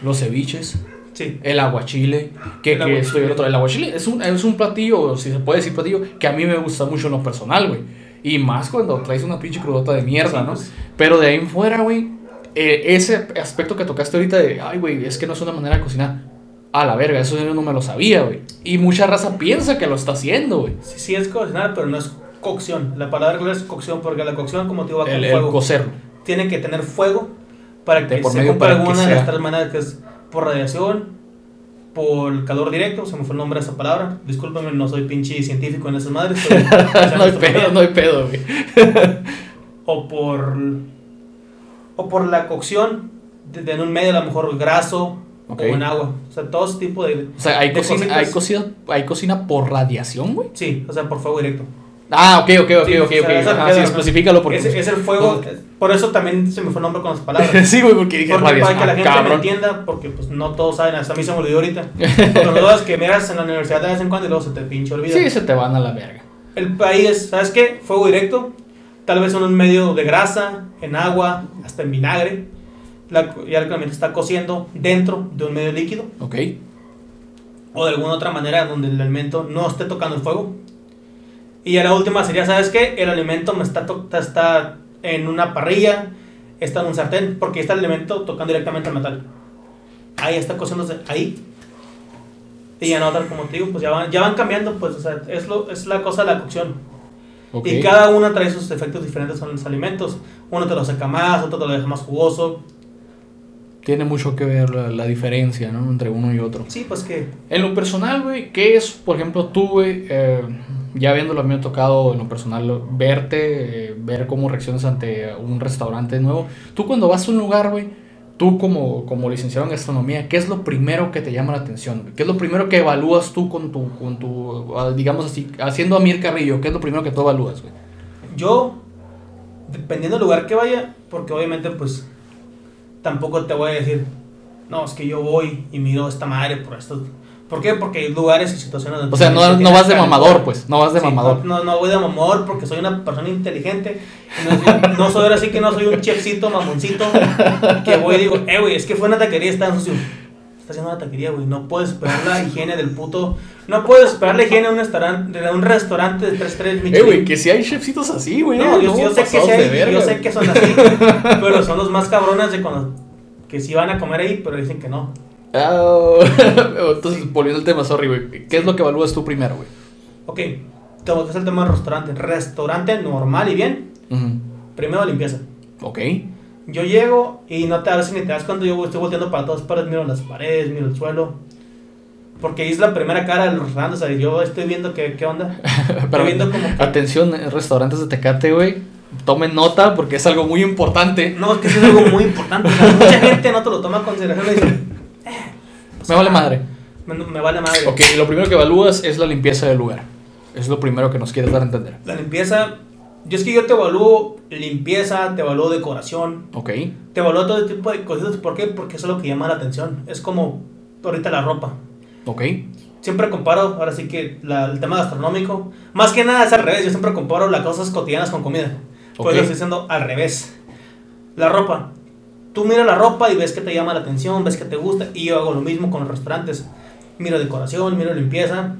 Speaker 1: Los ceviches,
Speaker 2: Sí,
Speaker 1: el aguachile, que,
Speaker 2: El
Speaker 1: que
Speaker 2: aguachile.
Speaker 1: esto y el otro. El aguachile es un, es un platillo, si se puede decir platillo, que a mí me gusta mucho en lo personal, güey. Y más cuando traes una pinche crudota de mierda,
Speaker 2: Sí,
Speaker 1: ¿no?
Speaker 2: pues.
Speaker 1: Pero de ahí en fuera, güey, eh, ese aspecto que tocaste ahorita de, ay, güey, es que no es una manera de cocinar. A la verga, eso yo no me lo sabía, güey. Y mucha raza piensa que lo está haciendo, güey.
Speaker 2: sí, sí es cocinar, pero no es cocción. La palabra clave es cocción, porque la cocción, como te digo, va con
Speaker 1: El, el
Speaker 2: fuego.
Speaker 1: cocerlo.
Speaker 2: Tiene que tener fuego para que
Speaker 1: por
Speaker 2: se cumpla alguna de las tres maneras que es por radiación, por calor directo, se me fue el nombre de esa palabra. Discúlpame, no soy pinche científico en esas madres. soy-
Speaker 1: no hay pedo, no hay pedo, güey.
Speaker 2: o por o por la cocción de, de en un medio a lo mejor graso
Speaker 1: Ok.
Speaker 2: o en agua o sea todo ese tipo de
Speaker 1: O sea, hay
Speaker 2: de
Speaker 1: cocina, hay cocina, hay cocina por radiación, güey.
Speaker 2: sí o sea por fuego directo
Speaker 1: Ah, ok, ok, ok,
Speaker 2: Sí,
Speaker 1: ok,
Speaker 2: o sea,
Speaker 1: ok. Ajá, sí, especifícalo porque.
Speaker 2: es, es el fuego
Speaker 1: Porque-
Speaker 2: por eso también se me fue el nombre con las palabras
Speaker 1: sí, güey, porque dije
Speaker 2: porque
Speaker 1: radiación.
Speaker 2: para que la
Speaker 1: ah,
Speaker 2: gente me
Speaker 1: cabrón.
Speaker 2: entienda porque pues no todos saben hasta a mí se me olvidó ahorita las cosas que miras en la universidad de vez en cuando y luego se te pinche olvida
Speaker 1: Sí, se te van a la verga.
Speaker 2: el país ¿sabes qué? fuego directo tal vez en un medio de grasa en agua hasta en vinagre la, ya el alimento está cociendo dentro de un medio líquido
Speaker 1: Ok.
Speaker 2: o de alguna otra manera donde el alimento no esté tocando el fuego. Y ya la última sería, ¿sabes qué? El alimento me está, está en una parrilla, está en un sartén, porque está el alimento tocando directamente al metal. Ahí está cociéndose, ahí. Y en otra, como te digo, pues ya van, ya van cambiando, pues, o sea, es, lo, es la cosa de la cocción. Y cada una trae sus efectos diferentes en los alimentos. Uno te lo seca más, otro te lo deja más jugoso.
Speaker 1: Tiene mucho que ver la, la diferencia, ¿no? Entre uno y otro.
Speaker 2: Sí, pues que
Speaker 1: En lo personal, güey, ¿qué es, por ejemplo, tú, güey, eh, ya viéndolo a mí me ha tocado en lo personal verte, eh, ver cómo reaccionas ante un restaurante nuevo? Tú cuando vas a un lugar, güey, tú como, como licenciado en gastronomía, ¿qué es lo primero que te llama la atención? ¿Qué es lo primero que evalúas tú con tu, con tu digamos así, haciendo a Mir Carrillo? ¿Qué es lo primero que tú evalúas, güey?
Speaker 2: Yo, dependiendo del lugar que vaya, porque obviamente pues tampoco te voy a decir, no, es que yo voy y miro esta madre por esto. ¿Por qué? Porque hay lugares y situaciones donde...
Speaker 1: O sea, no, no vas de mamador, pues, no vas de
Speaker 2: Sí,
Speaker 1: mamador.
Speaker 2: No, no voy de mamador porque soy una persona inteligente. No, no soy ahora sí que no soy un chefcito mamoncito que voy y digo, eh, güey, es que fue una taquería, está sucio. Está haciendo una taquería, güey. No puedes esperar la higiene del puto. No puedes esperar la higiene de un restaurante, de un restaurante de 3 3
Speaker 1: Eh, güey, que si hay chefcitos así, güey.
Speaker 2: no, yo, yo sé que sí hay,
Speaker 1: verga,
Speaker 2: yo sé que son así, pero son los más cabrones de cuando que sí van a comer ahí, pero dicen que no.
Speaker 1: Ah, entonces, volviendo al tema, sorry, güey. ¿Qué es lo que evalúas tú primero, güey?
Speaker 2: Ok, te hacer el tema del restaurante. Restaurante normal y bien, primero limpieza.
Speaker 1: Ok.
Speaker 2: Yo llego y no te veces ni te das cuenta, yo estoy volteando para todas partes, miro las paredes, miro el suelo. Porque es la primera cara del restaurante, o sea, yo estoy viendo qué, qué onda.
Speaker 1: Pero,
Speaker 2: viendo como que-
Speaker 1: atención, eh, restaurantes de Tecate, güey. Tomen nota porque es algo muy importante.
Speaker 2: No, es que es algo muy importante. o sea, mucha gente no te lo toma en consideración "Eh, pues,
Speaker 1: Me vale madre.
Speaker 2: Me, me vale madre.
Speaker 1: Ok, lo primero que evalúas es la limpieza del lugar. Es lo primero que nos quieres dar a entender.
Speaker 2: La limpieza, yo es que yo te evalúo limpieza, te evalúo decoración,
Speaker 1: Ok.
Speaker 2: te evalúo todo tipo de cositas. ¿Por qué? Porque eso es lo que llama la atención. Es como ahorita la ropa.
Speaker 1: Ok.
Speaker 2: siempre comparo, ahora sí que la, el tema gastronómico, más que nada es al revés, yo siempre comparo las cosas cotidianas con comida. Pues lo estoy diciendo al revés. La ropa. Tú miras la ropa y ves que te llama la atención, ves que te gusta, y yo hago lo mismo con los restaurantes. Miro decoración, miro limpieza,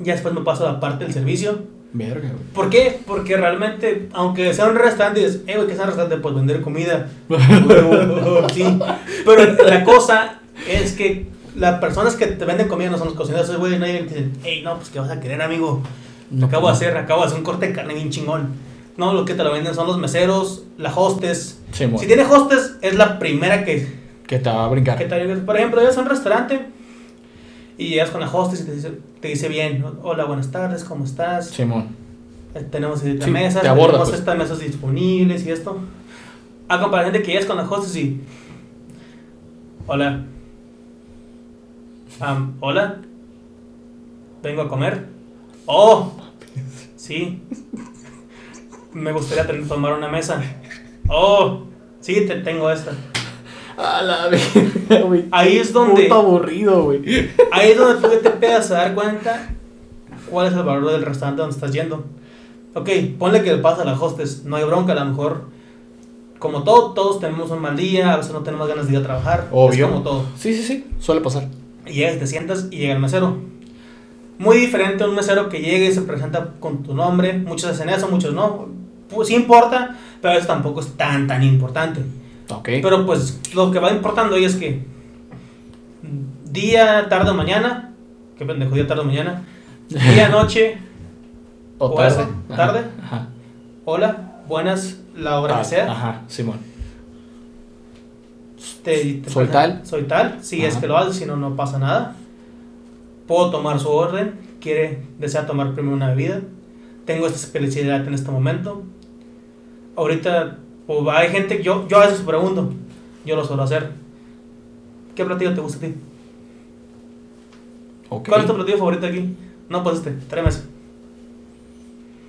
Speaker 2: ya después me paso a la parte del servicio.
Speaker 1: Verga, güey.
Speaker 2: ¿Por qué? Porque realmente, aunque sea un restaurante, dices, eh, güey, que sea un restaurante, pues vender comida. sí. Pero la cosa es que las personas que te venden comida no son los cocineros, güey, nadie te dicen, hey, no, pues, ¿qué vas a querer, amigo? No, acabo de pues, hacer, acabo de hacer un corte de carne bien chingón. No, lo que te lo venden son los meseros, la hostes. si tiene hostes, es la primera que...
Speaker 1: Que te va a brincar.
Speaker 2: Que te, por ejemplo, llegas a un restaurante y llegas con la hostes y te dice, te dice bien, hola, buenas tardes, ¿cómo estás?
Speaker 1: Simón.
Speaker 2: Eh, tenemos esta mesa, tenemos pues. estas mesas disponibles y esto. A comparación de que llegas con la hostes y... Hola. hola. Vengo a comer. Oh. Sí me gustaría tener, tomar una mesa. Oh, sí, te tengo esta.
Speaker 1: A la verga, güey.
Speaker 2: Ahí es donde.
Speaker 1: Puto aburrido, güey.
Speaker 2: Ahí es donde tú te empiezas a dar cuenta cuál es el valor del restaurante donde estás yendo. Ok, ponle que le pasa a la hostess. No hay bronca, a lo mejor. Como todo, todos tenemos un mal día, a veces no tenemos ganas de ir a trabajar.
Speaker 1: Obvio.
Speaker 2: Es como todo.
Speaker 1: Sí, sí, sí, suele pasar.
Speaker 2: Y llegas, te sientas y llega el mesero. Muy diferente a un mesero que llegue y se presenta con tu nombre. Muchos hacen eso, muchos no pues sí importa, pero eso tampoco es tan, tan importante.
Speaker 1: Okay.
Speaker 2: Pero pues lo que va importando ahí es que día, tarde o mañana, qué pendejo, día, tarde o mañana, día, noche,
Speaker 1: o, tarde,
Speaker 2: tarde, ajá. hola, buenas, la hora que ah, sea.
Speaker 1: Ajá, Simón.
Speaker 2: soy tal. Soy tal, si es que lo hace, si no, no pasa nada. Puedo tomar su orden, quiere, desea tomar primero una bebida. Tengo esta especialidad en este momento ahorita pues, hay gente, yo, yo a veces pregunto, yo lo suelo hacer. ¿Qué platillo te gusta a ti? ¿Cuál es tu platillo favorito aquí? No, pues este, tráeme ese.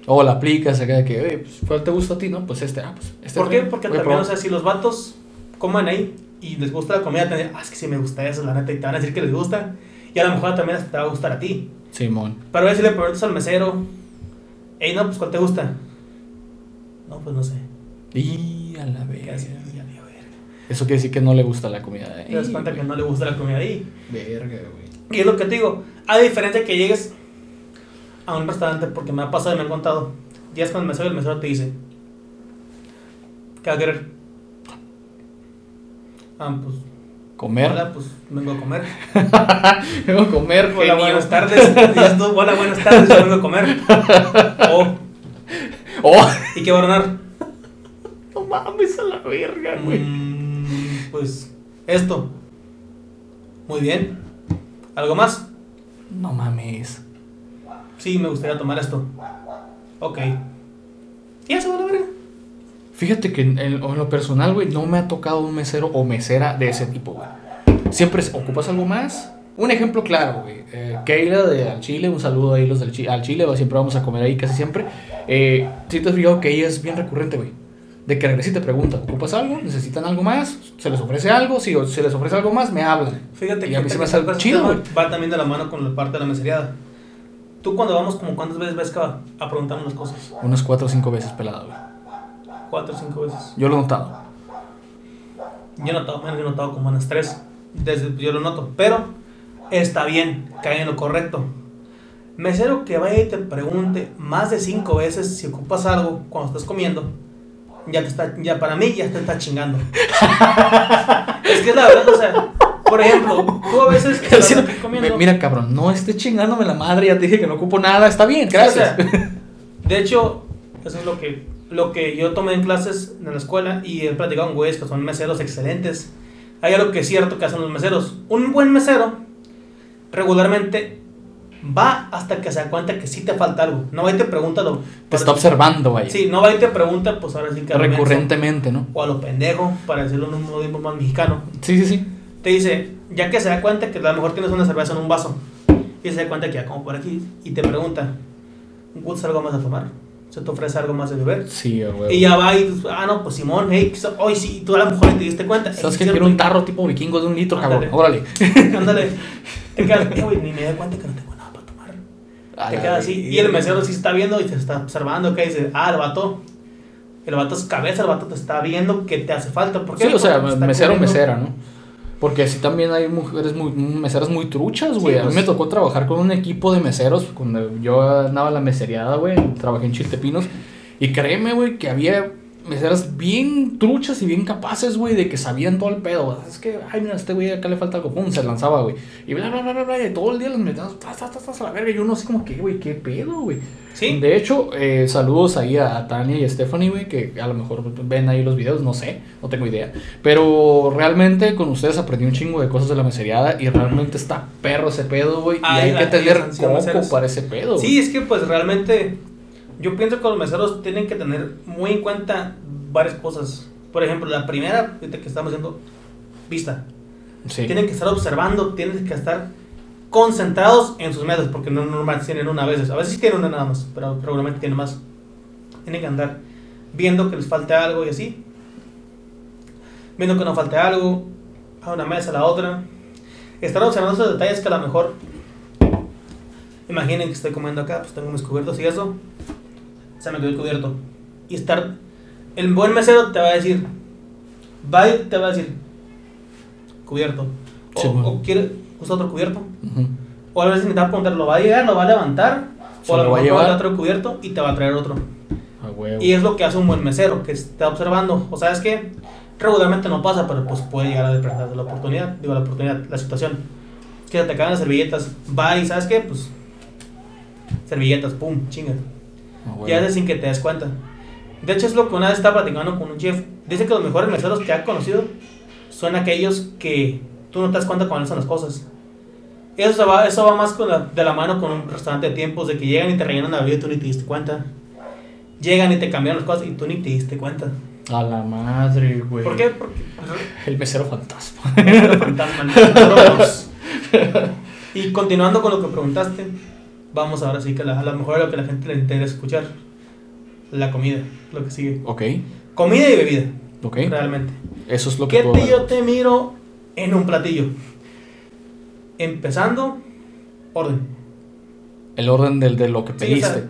Speaker 1: O la aplicas acá de que, oye, pues, ¿cuál te gusta a ti? No, pues este, ah, pues este.
Speaker 2: ¿Por qué? Porque también, o sea, si los vatos coman ahí y les gusta la comida, te ah, es que sí me gusta eso, la neta, y te van a decir que les gusta. Y a lo mejor también te va a gustar a ti.
Speaker 1: Simón.
Speaker 2: Pero a veces le preguntas al mesero, hey, no, pues ¿cuál te gusta? No, pues no sé.
Speaker 1: Y a la verga. Eso quiere decir que no le gusta la comida
Speaker 2: de ahí. Te das cuenta que no le gusta la comida ahí.
Speaker 1: Verga, güey.
Speaker 2: Y es lo que te digo. Hay diferencia que llegues a un restaurante, porque me ha pasado y me han contado. Llegas con el mesero y el mesero te dice: ¿Qué va a querer? Ah, pues.
Speaker 1: ¿Comer?
Speaker 2: Hola, pues vengo a comer.
Speaker 1: vengo a comer,
Speaker 2: Hola, buenas tardes. hola, buenas tardes, yo vengo a comer. Oh.
Speaker 1: Oh.
Speaker 2: ¿Y qué va a ordenar?
Speaker 1: No mames a la verga, güey.
Speaker 2: Mm, pues esto. Muy bien. ¿Algo más?
Speaker 1: No mames.
Speaker 2: Sí, me gustaría tomar esto. Ok. ¿Y eso la verga?
Speaker 1: Fíjate que en, lo personal, güey, no me ha tocado un mesero o mesera de ese tipo, güey. Siempre ocupas algo más. Un ejemplo claro, güey. Eh, Keila de Al Chile, un saludo ahí los del Chile, al Chile, siempre vamos a comer ahí casi siempre. Eh, si te has fijado que ella es bien recurrente, güey. De que regresa y te pregunta, ¿ocupas algo? ¿Necesitan algo más? ¿Se les ofrece algo? Si se les ofrece algo más, me hablan.
Speaker 2: Fíjate que a mí se me hace chido, güey. Va también de la mano con la parte de la meseriada. Tú cuando vamos, como ¿cuántas veces ves que va a preguntarnos las cosas?
Speaker 1: Unas cuatro o cinco veces pelado, güey.
Speaker 2: Cuatro o cinco veces.
Speaker 1: Yo lo he notado.
Speaker 2: Yo he notado, menos yo he notado como unas tres. Desde, yo lo noto. Pero está bien, cae en lo correcto. Mesero que vaya y te pregunte más de cinco veces si ocupas algo cuando estás comiendo, ya te está, ya para mí ya te está chingando. es que es la verdad, o sea, por ejemplo, tú a veces estás
Speaker 1: comiendo. Mira, cabrón, no estés chingándome la madre, ya te dije que no ocupo nada, está bien, gracias.
Speaker 2: de hecho, eso es lo que, lo que yo tomé en clases en la escuela y he platicado con güeyes que son meseros excelentes. Hay algo que es cierto que hacen los meseros. Un buen mesero regularmente va hasta que se da cuenta que sí te falta algo. No va y te pregunta lo.
Speaker 1: Te está observando, vaya.
Speaker 2: Sí, no va y te pregunta, pues ahora sí que.
Speaker 1: Recurrentemente, ¿no?
Speaker 2: O a lo pendejo, para decirlo en un modismo más mexicano.
Speaker 1: Sí, sí, sí.
Speaker 2: Te dice, ya que se da cuenta que a lo mejor tienes una cerveza en un vaso, y se da cuenta que ya como por aquí, y te pregunta, ¿gustas algo más a tomar? Se te ofrece algo más de beber.
Speaker 1: Sí, güey.
Speaker 2: Y ya va y, ah, no, pues Simón, hey, hoy sí, tú a lo mejor te diste cuenta.
Speaker 1: ¿Sabes que quiero un tarro tipo vikingo de un litro, cabrón? Órale.
Speaker 2: Ándale. Te quedas, güey, ni me doy cuenta que no tengo nada para tomar. te quedas así. Y el mesero sí está viendo y te está observando, que dice, ah, el vato. El vato es cabeza, el vato te está viendo que te hace falta. ¿Por qué?
Speaker 1: Sí, o sea, mesero, mesera, ¿no? Porque así también hay mujeres muy, meseras muy truchas, güey. a mí me pues. tocó trabajar con un equipo de meseros. Cuando yo andaba en la meseriada, güey, trabajé en Chiltepinos. Y créeme, güey, que había meseras bien truchas y bien capaces, güey, de que sabían todo el pedo. Es que, ay, mira, este güey acá le falta algo, pum, se lanzaba, güey. Y bla, bla, bla, bla, bla, y todo el día los metíamos, a la verga. Y uno así como que, güey, qué pedo, güey. Sí. De hecho, eh, saludos ahí a Tania y a Stephanie, güey, que a lo mejor ven ahí los videos, no sé, no tengo idea. Pero realmente con ustedes aprendí un chingo de cosas de la meseriada y realmente está perro ese pedo, güey. Y hay que tener coco para ese pedo.
Speaker 2: Sí, es que pues realmente yo pienso que los meseros tienen que tener muy en cuenta varias cosas. Por ejemplo, la primera, que estamos haciendo, vista. Tienen que estar observando, tienen que estar concentrados en sus mesas, porque no normalmente tienen una a veces. A veces tienen una nada más, pero probablemente tienen más. Tienen que andar viendo que les falte algo y así. Viendo que no falte algo, a una mesa, a la otra. Estar observando esos detalles que a lo mejor Imaginen que estoy comiendo acá, pues tengo mis cubiertos y eso. Se me quedó el cubierto. Y estar. El buen mesero te va a decir. Va y te va a decir. Cubierto. O, quiere. Usa otro cubierto. O a veces me te va a preguntar, ¿lo va a llegar? ¿Lo va a levantar? O a lo va a otro cubierto y te va a traer otro. Y es lo que hace un buen mesero, que está observando. O sabes que regularmente no pasa, pero pues puede llegar a de la oportunidad. Digo, la oportunidad, la situación. Que te acaban las servilletas. Va y sabes qué, pues servilletas, pum, chinga. Ah, y haces sin que te des cuenta. De hecho, es lo que una vez estaba platicando con un chef. Dice que los mejores meseros que ha conocido son aquellos que tú no te das cuenta cuando hacen las cosas. Eso va, eso va más con de la mano con un restaurante de tiempos, de que llegan y te rellenan la bebida y tú ni te diste cuenta. Llegan y te cambian las cosas y tú ni te diste cuenta.
Speaker 1: A la madre, güey.
Speaker 2: ¿Por qué? Porque,
Speaker 1: el mesero fantasma. El mesero fantasma.
Speaker 2: y continuando con lo que preguntaste, vamos ahora sí que a lo mejor a lo que la gente le interesa escuchar. La comida, lo que sigue.
Speaker 1: Ok.
Speaker 2: Comida y bebida.
Speaker 1: Ok.
Speaker 2: Realmente.
Speaker 1: Eso es lo que
Speaker 2: ¿Qué yo te miro en un platillo? Empezando, orden.
Speaker 1: El orden del, de lo que pediste.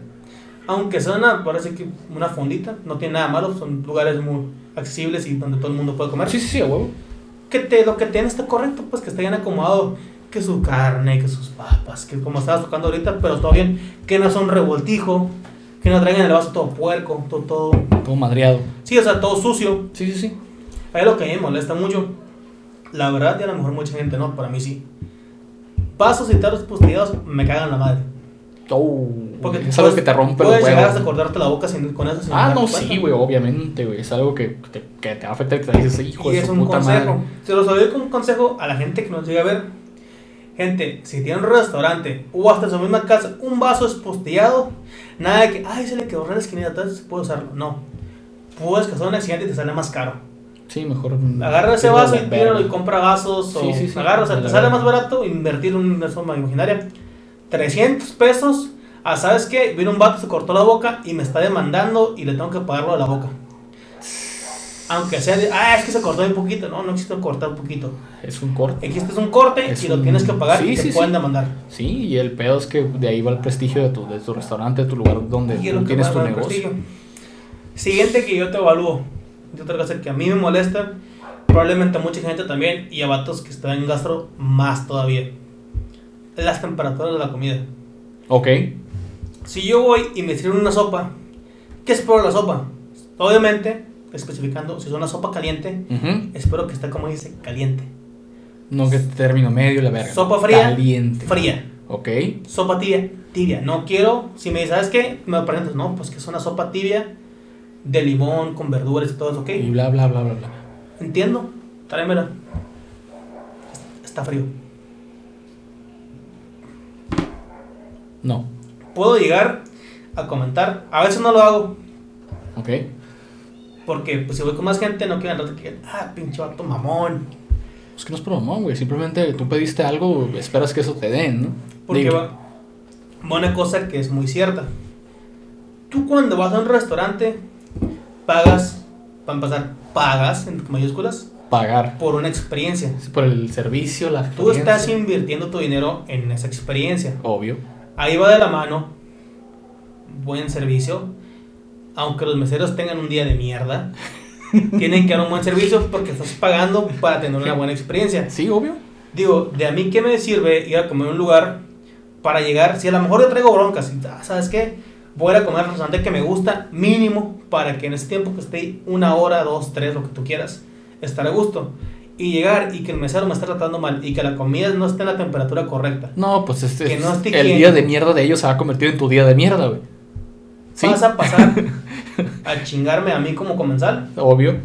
Speaker 2: aunque sea una, parece que una fondita, no tiene nada malo, son lugares muy accesibles y donde todo el mundo puede comer.
Speaker 1: Sí, sí, sí, a huevo.
Speaker 2: Que te, lo que tiene está correcto, pues que esté bien acomodado que su carne, que sus papas, que como estabas tocando ahorita, pero todo bien, que no son revoltijo, que no traigan el vaso todo puerco, todo, todo...
Speaker 1: Todo madreado.
Speaker 2: Sí, o sea, todo sucio.
Speaker 1: Sí, sí, sí.
Speaker 2: Ahí lo que me molesta mucho. La verdad, y a lo mejor mucha gente no, para mí sí. Pasos y tarros postillados me cagan la madre.
Speaker 1: Oh, Porque es algo que te rompe
Speaker 2: Puedes llegar a cortarte la boca sin, con eso. Sin
Speaker 1: ah, no, sí, güey, obviamente, güey. Es algo que te, que te va a afectar, que te dices, hijo y de es un puta
Speaker 2: consejo.
Speaker 1: Madre.
Speaker 2: Se los doy como un consejo a la gente que nos llega a ver Gente, si tiene un restaurante o hasta su misma casa, un vaso espostillado, nada de que, ay, se le quedó en la esquinita, entonces puedo usarlo. No. Puedes casar un accidente y te sale más caro.
Speaker 1: Sí, mejor.
Speaker 2: Agarra ese vaso y tíralo y compra vasos. o sí, sí, agarra, o sea, te sale más barato invertir en una suma imaginaria. 300 pesos. Ah, ¿sabes qué? Vino un vato, se cortó la boca y me está demandando y le tengo que pagarlo de la boca. Aunque sea de, ah, es que se cortó un poquito. No, no existe cortar un poquito.
Speaker 1: Es un corte.
Speaker 2: Existe es un corte y lo tienes que pagar y te pueden demandar.
Speaker 1: Sí, y el pedo es que de ahí va el prestigio de tu, de tu restaurante, de tu lugar donde tienes tu negocio.
Speaker 2: Siguiente que yo te evalúo. Y otra cosa que a mí me molesta, probablemente a mucha gente también, y a vatos que están en gastro más todavía. Las temperaturas de la comida.
Speaker 1: Ok.
Speaker 2: Si yo voy y me sirven una sopa, ¿qué espero la sopa? Obviamente especificando, si es una sopa caliente, espero que esté como dice, caliente.
Speaker 1: No que término medio, la verga.
Speaker 2: Sopa fría.
Speaker 1: Caliente.
Speaker 2: Fría.
Speaker 1: Ok.
Speaker 2: Sopa tibia, tibia. No quiero, si me dices, ¿sabes qué? Me preguntas, no, pues que es una sopa tibia de limón con verduras y todo eso, ok.
Speaker 1: Y bla, bla, bla, bla, bla.
Speaker 2: Entiendo. Tráemela. Está frío.
Speaker 1: No.
Speaker 2: Puedo llegar a comentar. A veces no lo hago.
Speaker 1: Ok.
Speaker 2: Porque pues, si voy con más gente, no quiero que, ah, pinche vato mamón.
Speaker 1: Es que no es por mamón, güey. Simplemente tú pediste algo, esperas que eso te den, ¿no?
Speaker 2: Porque va, una cosa que es muy cierta. tú cuando vas a un restaurante, pagas, para empezar, pagas, en mayúsculas,
Speaker 1: pagar
Speaker 2: por una experiencia.
Speaker 1: Por el servicio, la
Speaker 2: Tú estás invirtiendo tu dinero en esa experiencia.
Speaker 1: Obvio.
Speaker 2: Ahí va de la mano. Buen servicio. Aunque los meseros tengan un día de mierda. tienen que dar un buen servicio porque estás pagando para tener una buena experiencia.
Speaker 1: Sí, obvio.
Speaker 2: Digo, de a mí qué me sirve ir a comer a un lugar para llegar, si a lo mejor yo traigo broncas, ah, ¿sabes qué? Voy a comer al restaurante que me gusta mínimo para que en ese tiempo que esté una hora, dos, tres, lo que tú quieras, estar a gusto. Y llegar y que el mesero me esté tratando mal y que la comida no esté en la temperatura correcta.
Speaker 1: No, pues este que no el día de mierda de ellos se va a convertir en tu día de mierda, güey.
Speaker 2: ¿Sí? Vas a pasar a chingarme a mí como comensal.
Speaker 1: Obvio.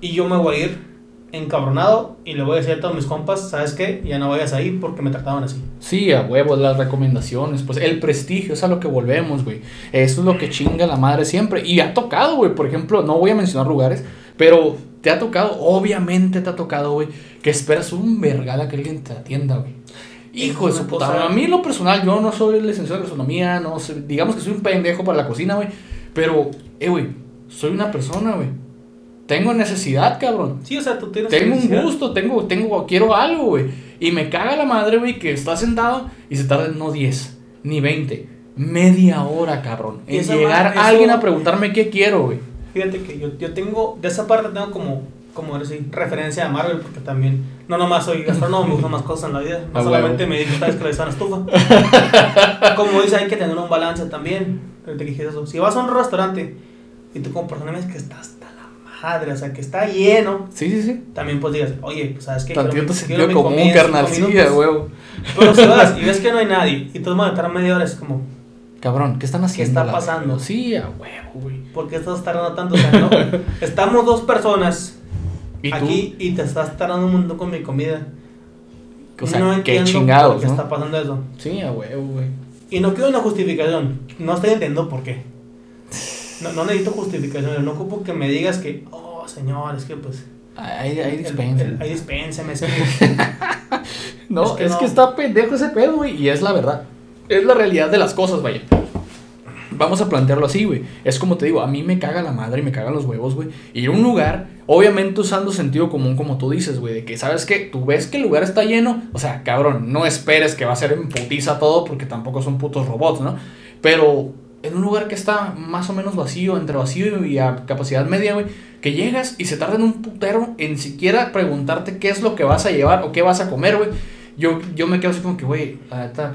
Speaker 2: Y yo me voy a ir encabronado y le voy a decir a todos mis compas, ¿sabes qué? Ya no vayas ahí porque me trataban así.
Speaker 1: Sí, a huevos, las recomendaciones, pues el prestigio, es a lo que volvemos, güey. Eso es lo que chinga la madre siempre. Y ha tocado, güey, por ejemplo, no voy a mencionar lugares, pero te ha tocado, obviamente te ha tocado, güey, que esperas un vergada que alguien te atienda, güey. Hijo de su puta. A mí, lo personal, yo no soy licenciado de gastronomía, no sé, digamos que soy un pendejo para la cocina, güey. Pero, eh, güey, soy una persona, güey. Tengo necesidad, cabrón.
Speaker 2: Sí, o sea, tú tienes
Speaker 1: Tengo un gusto, tengo, tengo, quiero algo, güey. Y me caga la madre, güey, que está sentado y se tarda no 10, ni 20, media hora, cabrón. En llegar alguien a preguntarme qué quiero, güey.
Speaker 2: Fíjate que yo, yo tengo, de esa parte tengo como, como decir, referencia a Marvel, porque también, no nomás soy gastrónomo, me gustan más cosas en la vida. No solamente me dedico a esclavizar la estufa. como dice, hay que tener un balance también. Te dije eso. Si vas a un restaurante y tú como persona ves que estás hasta la madre, o sea, que está lleno.
Speaker 1: Sí, sí, sí.
Speaker 2: También pues digas, oye, pues sabes que.
Speaker 1: Tantito sentido común, carnal, sí, huevo.
Speaker 2: Pero si vas y ves que no hay nadie y tú vas a estar media hora, es como
Speaker 1: Cabrón, ¿qué están haciendo?
Speaker 2: ¿Qué está pasando?
Speaker 1: Sí, a huevo, güey.
Speaker 2: ¿Por qué estás tardando tanto? O sea, no. Estamos dos personas aquí y te estás tardando un mundo con mi comida.
Speaker 1: O sea, no qué chingados, ¿por
Speaker 2: qué está pasando eso?
Speaker 1: Sí, a huevo, güey.
Speaker 2: Y no quiero una justificación. No estoy entendiendo por qué. No, no necesito justificación. No ocupo que me digas que, oh, señor, es que pues.
Speaker 1: Ahí, ahí dispensen.
Speaker 2: Ahí dispénseme. Es
Speaker 1: no, es, que, está pendejo ese pedo, güey. Y es la verdad es la realidad de las cosas, vaya. Vamos a plantearlo así, güey. Es como te digo, a mí me caga la madre y me cagan los huevos, güey. Ir a un lugar, obviamente usando sentido común, como tú dices, güey, de que sabes que tú ves que el lugar está lleno. O sea, cabrón, no esperes que va a ser en putiza todo porque tampoco son putos robots, ¿no? Pero en un lugar que está más o menos vacío, entre vacío y a capacidad media, güey, que llegas y se tardan un putero en siquiera preguntarte qué es lo que vas a llevar o qué vas a comer, güey. Yo, yo me quedo así como que, güey, está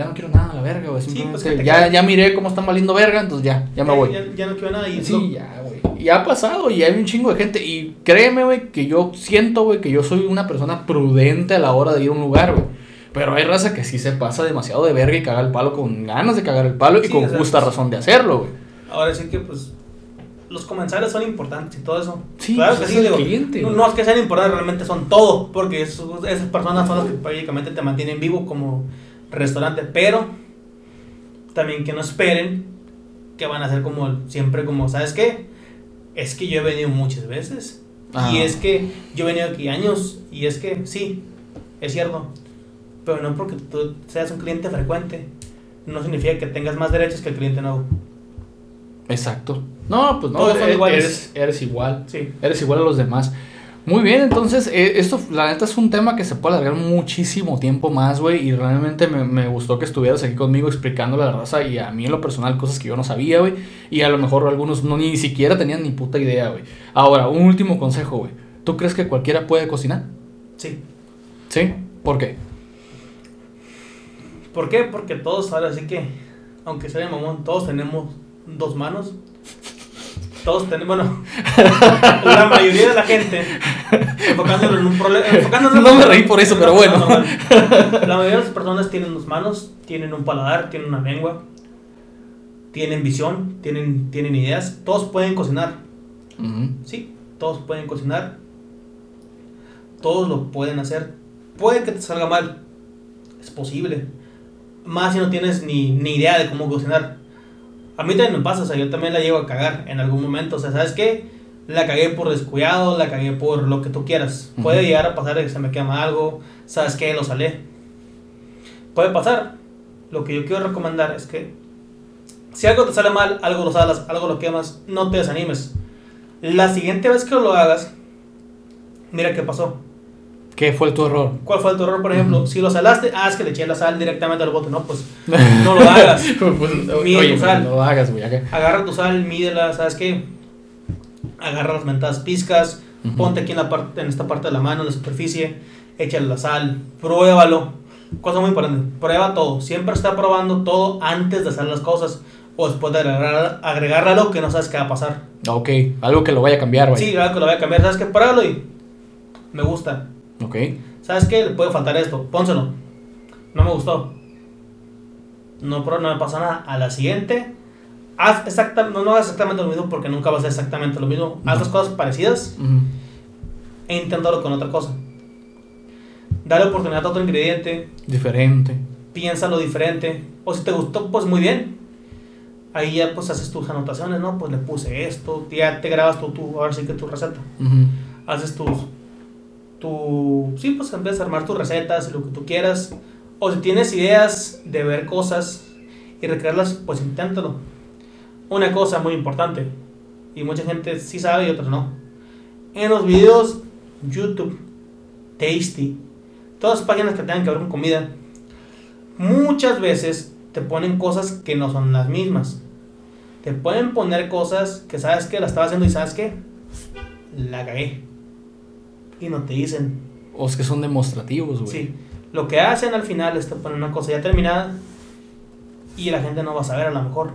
Speaker 1: ya no quiero nada, la verga, güey. Pues ya, ya miré cómo están valiendo verga, entonces ya, ya me voy.
Speaker 2: Ya, no quiero nada. Y
Speaker 1: sí, ya, güey. Y ha pasado y hay un chingo de gente. Y créeme, güey, que yo siento, güey, que yo soy una persona prudente a la hora de ir a un lugar, güey. Pero hay raza que sí se pasa demasiado de verga y caga el palo con ganas de cagar el palo y con justa razón de hacerlo, güey.
Speaker 2: Ahora sí que, pues, los comensales son importantes y todo eso.
Speaker 1: Sí, claro que pues, sí,
Speaker 2: digo, no, es que sean importantes, realmente son todo, porque esas personas son las que prácticamente te mantienen vivo como restaurante, pero también que no esperen que van a ser como siempre como, ¿sabes qué? Es que yo he venido muchas veces. Y es que yo he venido aquí años. Y es que sí, es cierto. Pero no porque tú seas un cliente frecuente. No significa que tengas más derechos que el cliente nuevo.
Speaker 1: Exacto. No, pues no, eres, eres, igual. Sí. Eres igual a los demás. Muy bien, entonces, eh, esto, la neta es un tema que se puede alargar muchísimo tiempo más, güey, y realmente me, me, gustó que estuvieras aquí conmigo explicando la raza y a mí en lo personal cosas que yo no sabía, güey, y a lo mejor algunos no ni siquiera tenían ni puta idea, güey. Ahora, un último consejo, güey. ¿Tú crees que cualquiera puede cocinar?
Speaker 2: Sí.
Speaker 1: ¿Sí? ¿Por qué?
Speaker 2: ¿Por qué? Porque todos, ahora sí que, aunque sea de mamón, todos tenemos dos manos todos tenemos, bueno, la mayoría de la gente, enfocándolo en un problema.
Speaker 1: No me reí por eso, pero bueno.
Speaker 2: la mayoría de las personas tienen dos manos, tienen un paladar, tienen una lengua, tienen visión, tienen, tienen ideas. Todos pueden cocinar. Sí, todos pueden cocinar. Todos lo pueden hacer. Puede que te salga mal. Es posible. Más si no tienes ni, ni idea de cómo cocinar a mí también me pasa, o sea, yo también la llevo a cagar en algún momento. O sea, ¿sabes qué? La cagué por descuidado, la cagué por lo que tú quieras. Puede llegar a pasar que se me quema algo, ¿sabes qué? Lo salé. Puede pasar. Lo que yo quiero recomendar es que Si algo te sale mal, algo lo salas, algo lo quemas, no te desanimes. La siguiente vez que lo hagas, mira qué pasó.
Speaker 1: ¿Qué fue tu error?
Speaker 2: ¿Cuál fue tu error, por ejemplo? Si lo salaste, ah, es que le eché la sal directamente al bote. No, pues no lo hagas. pues,
Speaker 1: Mide tu sal. No lo hagas, güey.
Speaker 2: Agarra tu sal, mídela, ¿sabes qué? Agarra las mentadas pizcas, ponte aquí en, la parte, en esta parte de la mano, en la superficie, échale la sal, pruébalo. Cosa muy importante, prueba todo. Siempre está probando todo antes de hacer las cosas o después de agregar, agregarle algo que no sabes qué va a pasar.
Speaker 1: Ok, algo que lo vaya a cambiar,
Speaker 2: güey. Sí, algo que lo vaya a cambiar. ¿Sabes qué? Pruébalo y me gusta.
Speaker 1: Ok.
Speaker 2: ¿Sabes qué? Le puede faltar esto. Pónselo. No me gustó. No, no me pasa nada. A la siguiente, haz exactamente, no, no hagas exactamente lo mismo porque nunca va a ser exactamente lo mismo. Haz las cosas parecidas e inténtalo con otra cosa. Dale oportunidad a otro ingrediente.
Speaker 1: Diferente.
Speaker 2: Piénsalo diferente. O si te gustó, pues muy bien. Ahí ya pues haces tus anotaciones, ¿no? Pues le puse esto. Ya te grabas tú, tú ahora sí que tu receta. Haces tus tu, sí, pues empiezas a armar tus recetas y lo que tú quieras. O si tienes ideas de ver cosas y recrearlas, pues inténtalo. Una cosa muy importante, y mucha gente sí sabe y otros no. En los videos YouTube, Tasty, todas las páginas que tengan que ver con comida, muchas veces te ponen cosas que no son las mismas. Te pueden poner cosas que sabes que la estaba haciendo y sabes que la cagué y no te dicen.
Speaker 1: O es que son demostrativos, güey.
Speaker 2: Sí. Lo que hacen al final es te ponen una cosa ya terminada y la gente no va a saber a lo mejor.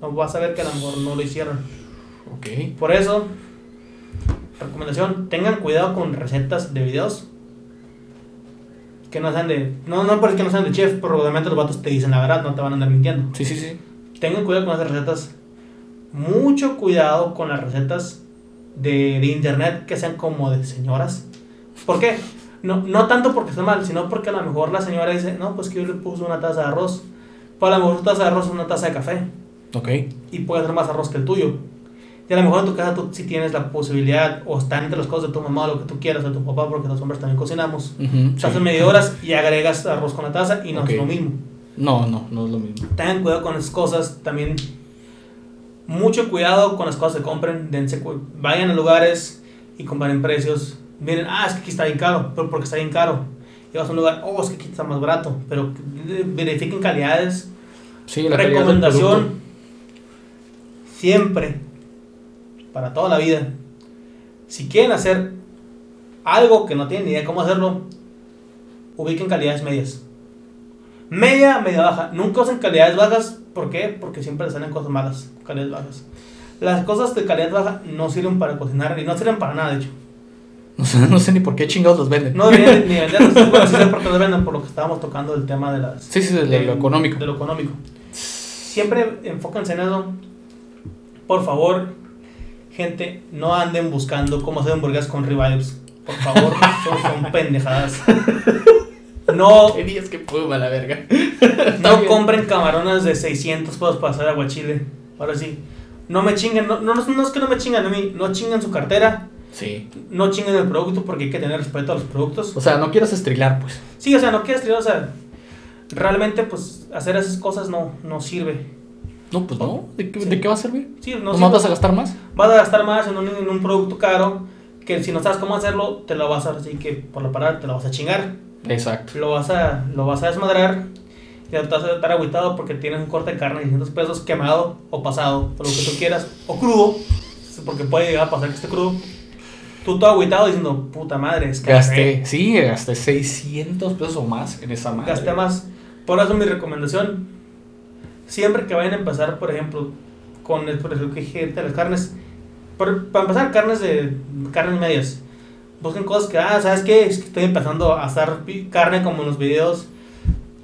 Speaker 2: No va a saber que a lo mejor no lo hicieron.
Speaker 1: Ok.
Speaker 2: Por eso, recomendación, tengan cuidado con recetas de videos. Que no sean de... No, no porque no sean de chef, pero obviamente los vatos te dicen la verdad, no te van a andar mintiendo.
Speaker 1: Sí, sí, sí.
Speaker 2: Tengan cuidado con esas recetas. Mucho cuidado con las recetas de, de internet que sean como de señoras. ¿Por qué? No, no tanto porque esté mal, sino porque a lo mejor la señora dice, no, pues que yo le puse una taza de arroz. Pues a lo mejor tu taza de arroz es una taza de café.
Speaker 1: Ok.
Speaker 2: Y puede ser más arroz que el tuyo. Y a lo mejor en tu casa tú sí tienes la posibilidad, o están entre las cosas de tu mamá, o lo que tú quieras, de tu papá, porque los hombres también cocinamos. Uh -huh, medio horas y agregas arroz con la taza y no es lo mismo.
Speaker 1: No, no, no es lo mismo.
Speaker 2: Tengan cuidado con esas cosas. También mucho cuidado con las cosas que compren. Dense, vayan a lugares y comparen precios. Miren, ah, es que aquí está bien caro, pero porque está bien caro. Y vas a un lugar, oh, es que aquí está más barato. Pero verifiquen calidades.
Speaker 1: Sí, la
Speaker 2: Recomendación, siempre, para toda la vida, si quieren hacer algo que no tienen ni idea de cómo hacerlo, ubiquen calidades medias. Media, media baja. Nunca usen calidades bajas. ¿Por qué? Porque siempre les salen cosas malas. Calidades bajas. Las cosas de calidad baja no sirven para cocinar y no sirven para nada, de hecho.
Speaker 1: No sé, no sé ni por qué chingados los venden.
Speaker 2: No ni venderlos. bueno, sí sé por qué los venden, por lo que estábamos tocando el tema de las.
Speaker 1: Sí, sí, de, de lo económico.
Speaker 2: De lo económico. Siempre enfóquense en eso. Por favor, gente, no anden buscando cómo hacer hamburguesas con ribeyes. Por favor, son, pendejadas. No.
Speaker 1: Tenías que puma la verga.
Speaker 2: no compren camarones de 600 pesos para hacer aguachile. Ahora sí. No me chinguen, no, no, no es que no me chingan a mí, no chingan su cartera.
Speaker 1: Sí.
Speaker 2: No chinguen el producto porque hay que tener respeto a los productos.
Speaker 1: O sea, no quieras estrilar, pues.
Speaker 2: Sí, o sea, no quieras estrilar, o sea, realmente, pues, hacer esas cosas no, no sirve.
Speaker 1: No, pues no. ¿De qué, sí. ¿de qué va a servir?
Speaker 2: Sí, no
Speaker 1: ¿No vas a gastar más?
Speaker 2: Vas a gastar más en un, en un producto caro que si no sabes cómo hacerlo, te lo vas a, así que por la parada te lo vas a chingar.
Speaker 1: Exacto.
Speaker 2: Lo vas a, lo vas a desmadrar y te vas a estar agüitado porque tienes un corte de carne de 600 pesos quemado o pasado, o lo que tú quieras, o crudo, porque puede llegar a pasar que esté crudo. Tú todo agüitado diciendo, puta madre, es que
Speaker 1: Gasté, sí, gasté 600 pesos o más en esa madre.
Speaker 2: Gasté más. Por eso mi recomendación, siempre que vayan a empezar, por ejemplo, con el, por ejemplo, que dije de las carnes, por, para empezar, carnes de carnes medias busquen cosas que, ah, ¿sabes qué? Es que estoy empezando a hacer carne como en los videos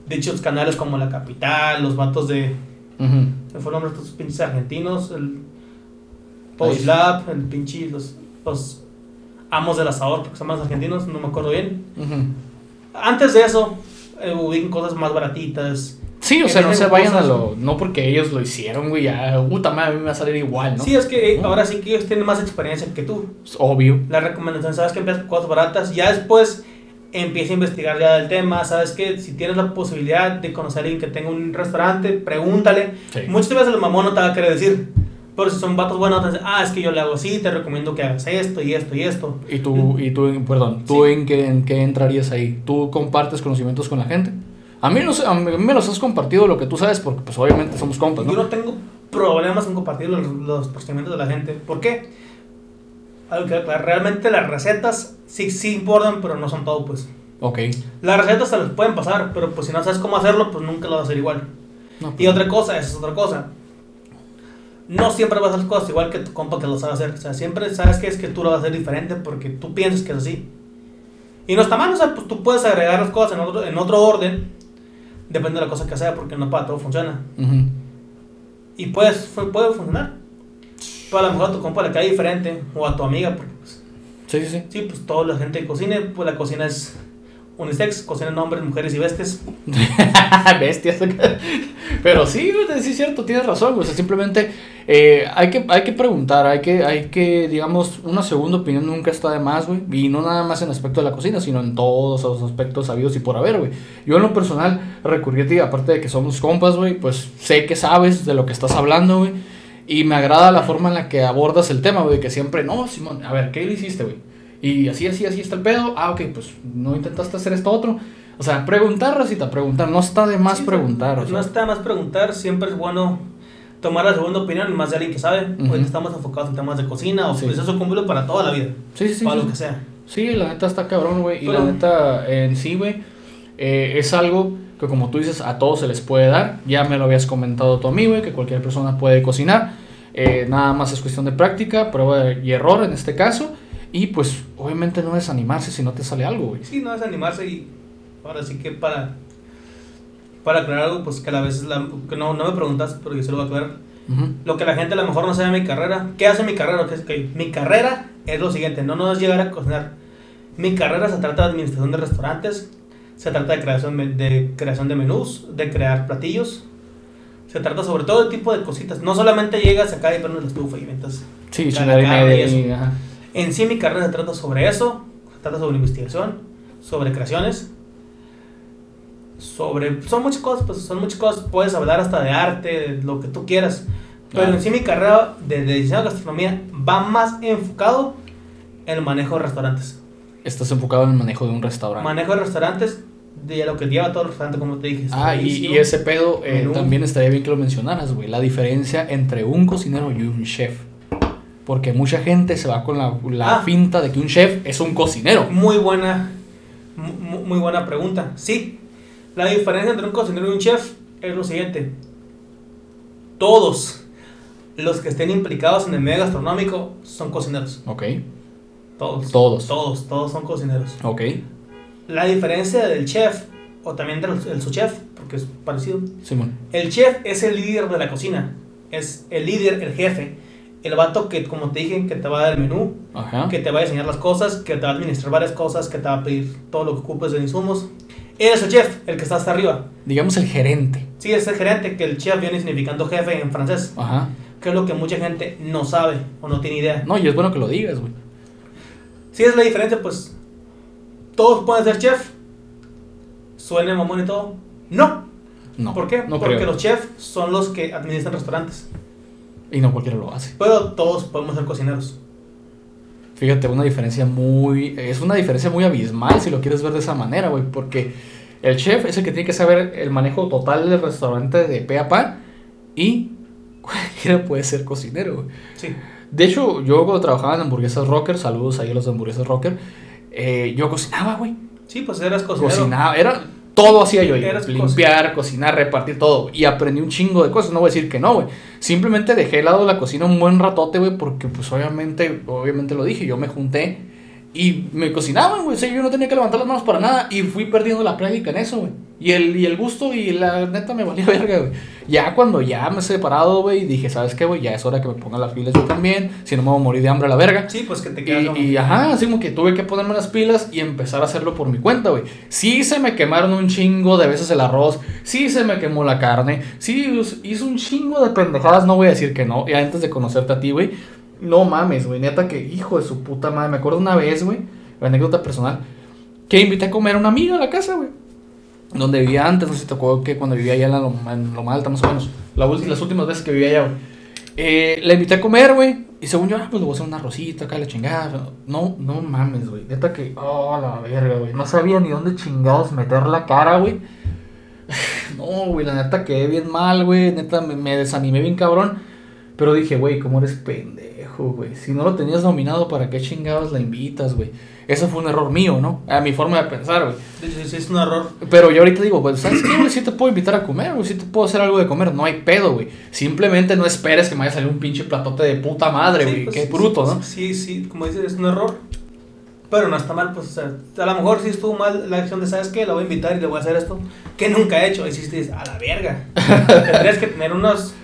Speaker 2: de dichos canales como La Capital, los vatos de...
Speaker 1: Uh -huh.
Speaker 2: Se fue el nombre de estos pinches argentinos, el Post Lab, el pinche, los, los amos del asador, porque son más argentinos, no me acuerdo bien.
Speaker 1: Uh -huh.
Speaker 2: Antes de eso, eh, ubiquen cosas más baratitas.
Speaker 1: Sí, o sea, no se vayan cosas, a lo. No porque ellos lo hicieron, güey. Ya, puta madre, a mí me va a salir igual, ¿no?
Speaker 2: Sí, es que ¿no? ahora sí que ellos tienen más experiencia que tú.
Speaker 1: Es obvio.
Speaker 2: La recomendación, sabes que empiezas con cosas baratas. Ya después empieza a investigar ya del tema, sabes que si tienes la posibilidad de conocer a alguien que tenga un restaurante, pregúntale. Muchas veces el mamón no te va a querer decir, pero si son vatos buenos, dicen, ah, es que yo le hago así, te recomiendo que hagas esto y esto y esto.
Speaker 1: Y tú, y tú perdón, ¿tú en, qué, en qué entrarías ahí? ¿Tú compartes conocimientos con la gente? A mí, no, a mí me los has compartido lo que tú sabes porque pues obviamente somos compas,
Speaker 2: ¿no? Yo no tengo problemas en compartir los, los procedimientos de la gente. ¿Por qué? realmente las recetas sí, sí importan, pero no son todo, pues.
Speaker 1: Ok.
Speaker 2: Las recetas se las pueden pasar, pero pues si no sabes cómo hacerlo, pues nunca lo vas a hacer igual. y pues otra cosa, esa es otra cosa. No siempre vas a hacer cosas igual que tu compa que lo sabe hacer. O sea, siempre sabes que es que tú lo vas a hacer diferente porque tú piensas que es así. Y no está mal, o sea, pues tú puedes agregar las cosas en otro, en otro orden. Depende de la cosa que sea, porque no para todo funciona. Y puedes, puede funcionar a lo mejor a tu compa le cae diferente, o a tu amiga, porque pues,
Speaker 1: Sí, sí,
Speaker 2: sí. pues toda la gente que cocina, pues la cocina es unisex, cocinan hombres, mujeres y bestias.
Speaker 1: bestias. Pero sí, sí es cierto, tienes razón, o sea, simplemente eh, hay, que, hay que preguntar, hay que, hay que, digamos, una segunda opinión nunca está de más, güey, y no nada más en aspecto de la cocina, sino en todos los aspectos sabidos y por haber, güey. Yo en lo personal recurrí a ti, aparte de que somos compas, güey, pues sé que sabes de lo que estás hablando, güey y me agrada la forma en la que abordas el tema, güey, que siempre, no, Simón, a ver, ¿qué le hiciste, güey? Y así, así, así está el pedo. Ah, ok, pues no intentaste hacer esto otro. O sea, preguntar, Racita, preguntar. No está de más preguntar.
Speaker 2: no está de más preguntar. Siempre es bueno tomar la segunda opinión, más de alguien que sabe. Uh estamos enfocados en temas de cocina o sí. pues eso cumple para toda la vida.
Speaker 1: Sí, sí, sí.
Speaker 2: Para lo que sea.
Speaker 1: Sí, la neta está cabrón, güey. Y la neta, en sí, güey, eh, es algo que como tú dices, a todos se les puede dar. Ya me lo habías comentado tú a mí, güey, que cualquier persona puede cocinar. Eh, nada más es cuestión de práctica, prueba y error en este caso. Y pues obviamente no desanimarse si no te sale algo, güey.
Speaker 2: Sí, no desanimarse y ahora sí que para, para aclarar algo, pues que a vez la, que no, no me preguntas, pero yo se lo voy a aclarar. Lo que la gente a lo mejor no sabe de mi carrera. ¿Qué hace mi carrera? Que mi carrera es lo siguiente, no, no es llegar a cocinar. Mi carrera se trata de administración de restaurantes, se trata de creación de, creación de menús, de crear platillos. Se trata sobre todo de tipo de cositas. No solamente llegas acá y pones la estufa y inventas.
Speaker 1: Sí,
Speaker 2: En sí mi carrera se trata sobre eso. Se trata sobre investigación, sobre creaciones. Sobre... Son muchas cosas, pues son muchas cosas. Puedes hablar hasta de arte, de lo que tú quieras. Pero en sí mi carrera de, de diseño de gastronomía va más enfocado en el manejo de restaurantes.
Speaker 1: Estás enfocado en el manejo de un restaurante.
Speaker 2: Manejo de restaurantes, de lo que lleva todo el restaurante, como te dije.
Speaker 1: Ah, y, y, ese pedo eh, también estaría bien que lo mencionaras, güey. La diferencia entre un cocinero y un chef. Porque mucha gente se va con la, la ah. finta de que un chef es un cocinero.
Speaker 2: Muy buena, muy, buena pregunta. Sí, la diferencia entre un cocinero y un chef es lo siguiente. Todos los que estén implicados en el medio gastronómico son cocineros.
Speaker 1: Ok.
Speaker 2: Todos.
Speaker 1: Todos.
Speaker 2: Todos, todos son cocineros.
Speaker 1: Ok.
Speaker 2: La diferencia del chef, o también del el chef porque es parecido.
Speaker 1: Simón.
Speaker 2: El chef es el líder de la cocina. Es el líder, el jefe. El vato que, como te dije, que te va a dar el menú, que te va a enseñar las cosas, que te va a administrar varias cosas, que te va a pedir todo lo que ocupes de insumos. Eres el chef, el que está hasta arriba.
Speaker 1: Digamos el gerente.
Speaker 2: Sí, es el gerente, que el chef viene significando jefe en francés.
Speaker 1: Ajá.
Speaker 2: Que es lo que mucha gente no sabe o no tiene idea.
Speaker 1: No, y es bueno que lo digas, güey.
Speaker 2: Sí, es la diferencia, pues. Todos pueden ser chef. Suene mamón y todo. No.
Speaker 1: No.
Speaker 2: ¿Por qué? Porque los chefs son los que administran restaurantes.
Speaker 1: Y no cualquiera lo hace.
Speaker 2: Pero todos podemos ser cocineros.
Speaker 1: Fíjate, una diferencia muy. Es una diferencia muy abismal si lo quieres ver de esa manera, güey. Porque el chef es el que tiene que saber el manejo total del restaurante de pe a pa. Y cualquiera puede ser cocinero, güey.
Speaker 2: Sí.
Speaker 1: De hecho, yo cuando trabajaba en hamburguesas rocker, saludos ahí a los de hamburguesas rocker, eh, yo cocinaba, güey.
Speaker 2: Sí, pues eras cocinero.
Speaker 1: Cocinaba, era, todo hacía yo, limpiar, cocinar, repartir todo. Y aprendí un chingo de cosas, no voy a decir que no, güey. Simplemente dejé de lado la cocina un buen ratote, güey, porque pues obviamente, obviamente lo dije, yo me junté y me cocinaban, güey. O sea, yo no tenía que levantar las manos para nada. Y fui perdiendo la práctica en eso, güey. Y el, y el gusto y la neta me valía verga, güey. Ya cuando ya me he separado, güey, dije, ¿sabes qué, güey? Ya es hora que me ponga las pilas yo también. Si no me voy a morir de hambre a la verga.
Speaker 2: Sí, pues que te quedas.
Speaker 1: Y, y ajá, así como que tuve que ponerme las pilas y empezar a hacerlo por mi cuenta, güey. Sí se me quemaron un chingo de veces el arroz. Sí se me quemó la carne. Sí hizo un chingo de pendejadas, no voy a decir que no. Y antes de conocerte a ti, güey no mames, güey, neta que hijo de su puta madre. Me acuerdo una vez, güey, anécdota personal. que invité a comer a una amiga a la casa, güey. Donde vivía antes, no sé si te acuerdo que cuando vivía allá en, la, Loma más o menos. las últimas veces que vivía allá, güey. Eh, la invité a comer, güey. Y según yo, ah, pues le voy a hacer una rosita acá, la chingada. No, no mames, güey. Neta que, oh, la verga, güey. No sabía ni dónde chingados meter la cara, güey. No, güey, la neta quedé bien mal, güey. Neta me, me desanimé bien cabrón. Pero dije, güey, ¿cómo eres pendejo, güey? Si no lo tenías dominado, ¿para qué chingados la invitas, güey? Eso fue un error mío, ¿no? A mi forma de pensar, güey.
Speaker 2: Sí, sí, es un error.
Speaker 1: Pero yo ahorita digo, pues, ¿sabes qué, güey? Sí te puedo invitar a comer, güey. Sí te puedo hacer algo de comer. No hay pedo, güey. Simplemente no esperes que me vaya a salir un pinche platote de puta madre, güey. Pues, qué bruto, ¿no?
Speaker 2: Sí, sí, como dices, es un error. Pero no está mal, pues, o sea, a lo mejor sí estuvo mal la acción de, ¿sabes qué? La voy a invitar y le voy a hacer esto. Que nunca he hecho. Y si dices, a la verga. Tendrías que tener unos.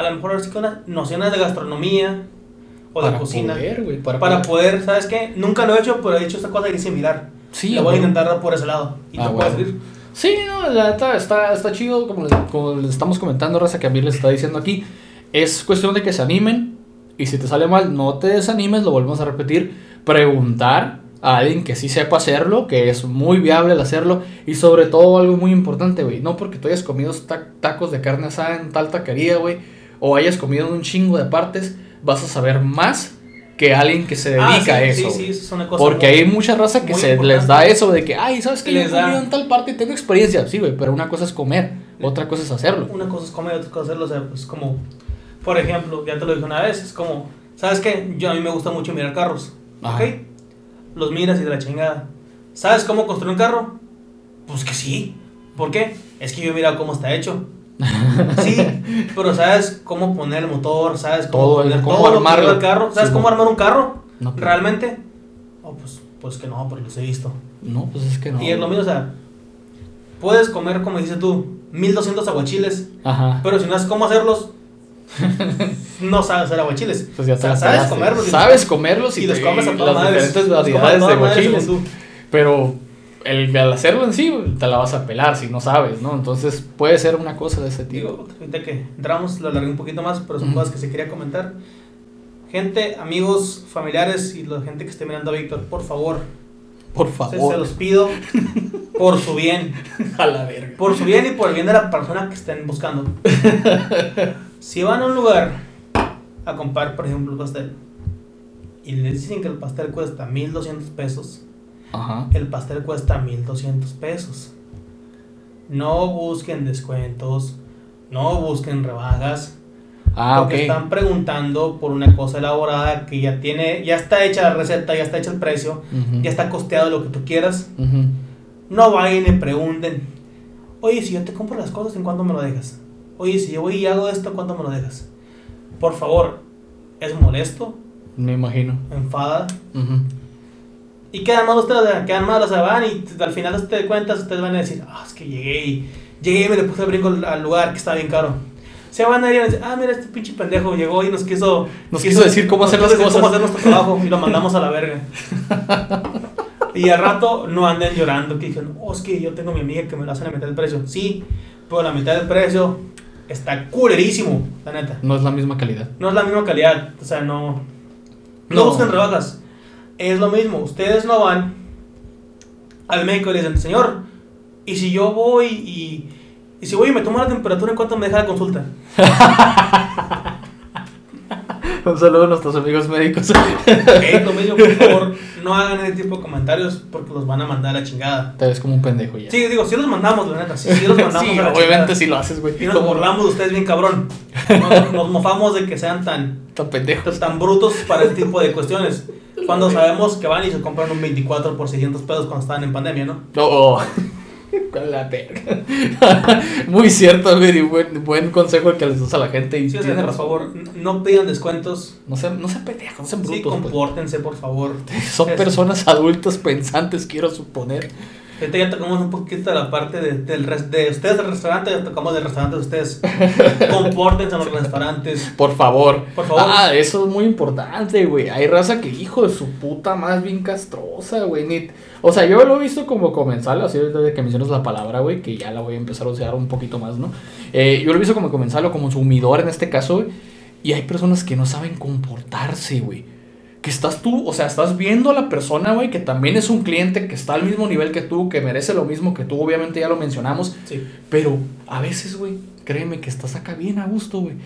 Speaker 2: A lo mejor sí con unas nociones de gastronomía o de cocina. para, poder, ¿sabes qué? Nunca lo he hecho, pero he hecho esta cosa y similar. Sí. Lo voy a intentar por ese lado. Y ah, te puedes ir.
Speaker 1: Sí, no, la neta está, está chido, como les, como les estamos comentando, Raza, que a mí les está diciendo aquí. Es cuestión de que se animen. Y si te sale mal, no te desanimes, lo volvemos a repetir. Preguntar a alguien que sí sepa hacerlo, que es muy viable el hacerlo. Y sobre todo, algo muy importante, güey. No porque tú hayas comido tacos de carne asada en tal taquería, güey. O hayas comido un chingo de partes vas a saber más que alguien que se ah, dedica a eso. Sí, sí, eso es una cosa Porque hay mucha raza que se les da eso de que, ay, ¿sabes que Les da... en tal parte y tengo experiencia. Sí, güey, pero una cosa es comer, otra cosa es hacerlo.
Speaker 2: Una cosa es comer, otra cosa es hacerlo. O sea, pues como, por ejemplo, ya te lo dije una vez, es como, ¿sabes qué? Yo a mí me gusta mucho mirar carros. ¿Ok? Los miras y de la chingada. ¿Sabes cómo construir un carro? Pues que sí. ¿Por qué? Es que yo he mirado cómo está hecho. Sí, pero ¿sabes cómo poner el motor? ¿Sabes cómo, poner cómo armar el carro? ¿Sabes cómo armar un carro? No, ¿Realmente? Oh, pues, pues que no, pero los he visto.
Speaker 1: No, pues es que no.
Speaker 2: Y es lo mismo, o sea, puedes comer, como dices tú, 1200 aguachiles, Ajá. pero si no sabes cómo hacerlos, no sabes hacer aguachiles. Pues ya sabes
Speaker 1: comerlos. Sabes comerlos y, los comes a todas las diferentes variedades de aguachiles. Pero el, al hacerlo en sí, te la vas a pelar si no sabes, ¿no? Entonces puede ser una cosa de ese tipo.
Speaker 2: Digo, ahorita que entramos, lo alargué un poquito más, pero son cosas que se quería comentar. Gente, amigos, familiares y la gente que esté mirando a Víctor, por favor.
Speaker 1: Por favor.
Speaker 2: Se, los pido por su bien.
Speaker 1: a la verga.
Speaker 2: Por su bien y por el bien de la persona que estén buscando. si van a un lugar a comprar, por ejemplo, un pastel y les dicen que el pastel cuesta 1200 pesos el pastel cuesta 1200 pesos. No busquen descuentos, no busquen rebajas. Ah, porque están preguntando por una cosa elaborada que ya tiene, ya está hecha la receta, ya está hecho el precio, ya está costeado lo que tú quieras. No vayan y pregunten, oye, si yo te compro las cosas, ¿en cuánto me lo dejas? Oye, si yo voy y hago esto, ¿cuánto me lo dejas? Por favor, es molesto.
Speaker 1: Me imagino.
Speaker 2: Enfada. Y quedan mal ustedes, quedan mal, o sea, van y al final de cuentas ustedes van a decir, ah, es que llegué y llegué y me le puse el brinco al lugar que estaba bien caro. Se van a ir a decir, ah, mira, este pinche pendejo llegó y nos quiso...
Speaker 1: Nos quiso, decir cómo hacer las cosas.
Speaker 2: cómo hacer nuestro trabajo y lo mandamos a la verga. y al rato no anden llorando, que dicen, oh, es que yo tengo a mi amiga que me lo hacen a mitad del precio. Sí, pero la mitad del precio está culerísimo, la neta.
Speaker 1: No es la misma calidad.
Speaker 2: No es la misma calidad, o sea, no... No, no busquen rebajas es lo mismo, ustedes no van al médico y le dicen, señor, y si yo voy y, y si voy y me tomo la temperatura, ¿en cuánto me deja la consulta?
Speaker 1: Un saludo a nuestros amigos médicos.
Speaker 2: Eh, lo mismo, por favor, no hagan ese tipo de comentarios porque los van a mandar a la chingada.
Speaker 1: Te ves como un pendejo ya.
Speaker 2: Sí, digo, si los mandamos, la neta. Sí, sí los mandamos
Speaker 1: sí, a la obviamente si lo haces, güey.
Speaker 2: Y nos burlamos de ustedes bien cabrón. Nos, mofamos de que sean tan...
Speaker 1: Tan pendejos.
Speaker 2: Tan brutos para este tipo de cuestiones. Cuando sabemos que van y se compran un 24 por 600 pesos cuando estaban en pandemia, ¿no?
Speaker 1: Oh, con la perra. Muy cierto, güey. Buen, buen consejo el que les das a la gente.
Speaker 2: Y sí, o sea, por favor, no pidan descuentos.
Speaker 1: No sean, no sean pendejos, no sean brutos. Sí,
Speaker 2: pues. compórtense, por favor.
Speaker 1: Son personas adultas pensantes, quiero suponer.
Speaker 2: Ahorita ya tocamos un poquito la parte de, del de ustedes del restaurante, ya tocamos del restaurante de ustedes. Compórtense en los restaurantes.
Speaker 1: Por favor. Por favor. Ah, eso es muy importante, güey. Hay raza que, hijo de su puta, más bien castrosa, güey. O sea, yo lo he visto como comensal, así desde que mencionas la palabra, güey, que ya la voy a empezar a usar un poquito más, ¿no? Eh, yo lo he visto como comensal o como sumidor en este caso, güey. Y hay personas que no saben comportarse, güey que estás tú, o sea, estás viendo a la persona, güey, que también es un cliente que está al mismo nivel que tú, que merece lo mismo que tú, obviamente ya lo mencionamos.
Speaker 2: Sí.
Speaker 1: Pero a veces, güey, créeme que estás acá bien a gusto, güey.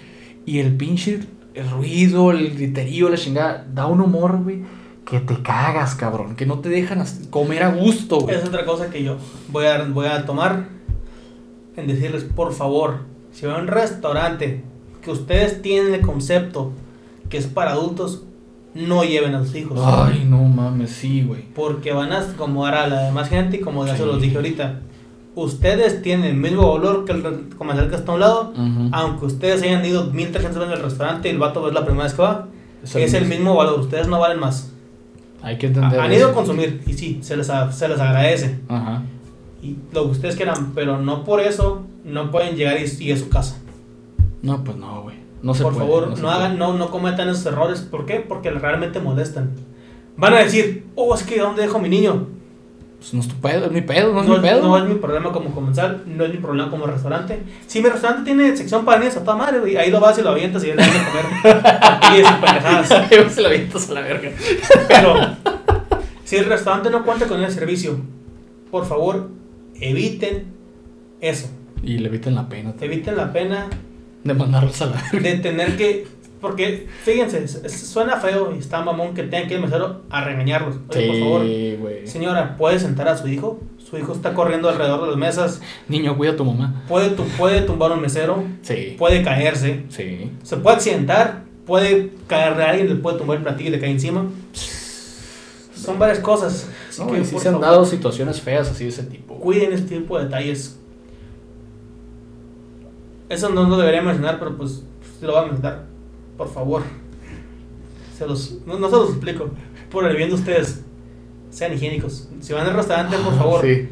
Speaker 1: Y el pinche, el ruido, el griterío, la chingada, da un humor, güey, que te cagas, cabrón. Que no te dejan comer a gusto, güey.
Speaker 2: Es otra cosa que yo voy a, voy a tomar en decirles, por favor, si van a un restaurante que ustedes tienen el concepto que es para adultos, no lleven a sus hijos.
Speaker 1: Ay, no mames, sí, güey.
Speaker 2: Porque van a acomodar a la demás gente y como ya se
Speaker 1: Sí.
Speaker 2: los dije ahorita, ustedes tienen el mismo valor que el comensal que está a un lado,
Speaker 1: Ujú.
Speaker 2: aunque ustedes hayan ido 1300 veces al restaurante y el vato es la primera vez que va,
Speaker 1: Es
Speaker 2: es,
Speaker 1: el
Speaker 2: el mismo valor, ustedes no valen más.
Speaker 1: Hay que entender.
Speaker 2: Han ido a consumir y sí, se les, a- se les agradece.
Speaker 1: Ajá.
Speaker 2: Y lo que ustedes quieran, pero no por eso no pueden llegar y, y a su casa.
Speaker 1: No, pues no, güey. No se
Speaker 2: por
Speaker 1: puede,
Speaker 2: favor,
Speaker 1: no
Speaker 2: no, hagan, no, no cometan esos errores. ¿Por qué? Porque realmente molestan. Van a decir, oh, es que ¿dónde dejo a mi niño?
Speaker 1: Pues no es tu pedo, es mi pedo, no es
Speaker 2: No,
Speaker 1: mi pedo.
Speaker 2: no es mi problema como comensal, no es mi problema como restaurante. Si mi restaurante tiene sección para niños, a toda madre, güey, ahí lo vas y lo avientas y le das de comer. y es pendejadas.
Speaker 1: se lo avientas a la verga.
Speaker 2: Pero si el restaurante no cuenta con el servicio, por favor, eviten eso.
Speaker 1: Y le eviten la pena
Speaker 2: Eviten la pena
Speaker 1: de mandarlos a la
Speaker 2: de tener que. Porque, fíjense, suena feo y está mamón que tengan que mesero a regañarlos. Oye, por favor,
Speaker 1: Sí, güey.
Speaker 2: señora, ¿puede sentar a su hijo? Su hijo está corriendo alrededor de las mesas.
Speaker 1: Niño, cuida a tu mamá.
Speaker 2: Puede, tu- puede tumbar un mesero.
Speaker 1: Sí.
Speaker 2: Puede caerse.
Speaker 1: Sí.
Speaker 2: Se puede accidentar. Puede caer de alguien, le puede tumbar el platillo y le cae encima. Son varias cosas. Así
Speaker 1: No,
Speaker 2: que,
Speaker 1: y sí se han dado situaciones feas así de ese tipo.
Speaker 2: cuiden ese tipo de detalles. Eso no lo debería mencionar, pero pues se lo voy a mencionar. Por favor. Se los, no, no se los explico. Por el bien de ustedes. Sean higiénicos. Si van al restaurante, por favor.
Speaker 1: Sí.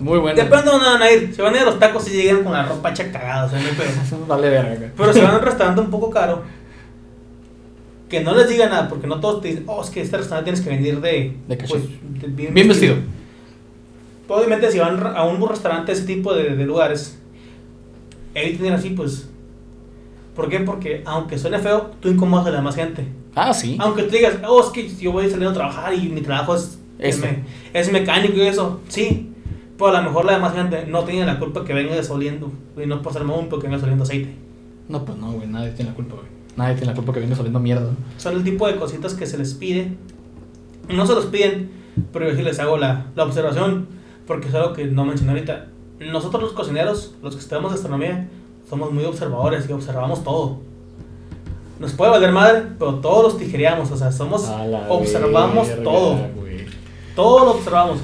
Speaker 1: Muy bueno.
Speaker 2: Depende de dónde van a ir. Si van a ir a los tacos, si llegan con la ropa hecha cagada. O sea, no pedo.
Speaker 1: Vale verga.
Speaker 2: Pero si van a un restaurante un poco caro, que no les diga nada, porque no todos te dicen, oh, es que este restaurante tienes que venir de.
Speaker 1: De
Speaker 2: pues, de-
Speaker 1: Bien vestido.
Speaker 2: Obviamente, si van a un restaurante, ese tipo de, de lugares, eviten ir así, pues. ¿Por qué? Porque aunque suene feo, tú incomodas a la demás gente.
Speaker 1: Ah, sí.
Speaker 2: Aunque tú digas, oh, es que yo voy saliendo a trabajar y mi trabajo es, es,
Speaker 1: Esto.
Speaker 2: me- es mecánico y eso, sí. Pero a lo mejor la demás gente no tiene la culpa que venga desoliendo. Y no ser mamón, porque venga soliendo aceite.
Speaker 1: No, pues no, güey. Nadie tiene la culpa, güey. Nadie tiene la culpa que venga saliendo mierda.
Speaker 2: Son el tipo de cositas que se les pide. No se los piden, pero yo sí les hago la, la observación, porque es algo que no mencioné ahorita. Nosotros los cocineros, los que estudiamos gastronomía, somos muy observadores y observamos todo. Nos puede valer madre, pero todos los tijereamos, o sea, somos observamos
Speaker 1: verga,
Speaker 2: todo.
Speaker 1: güey.
Speaker 2: todo lo observamos,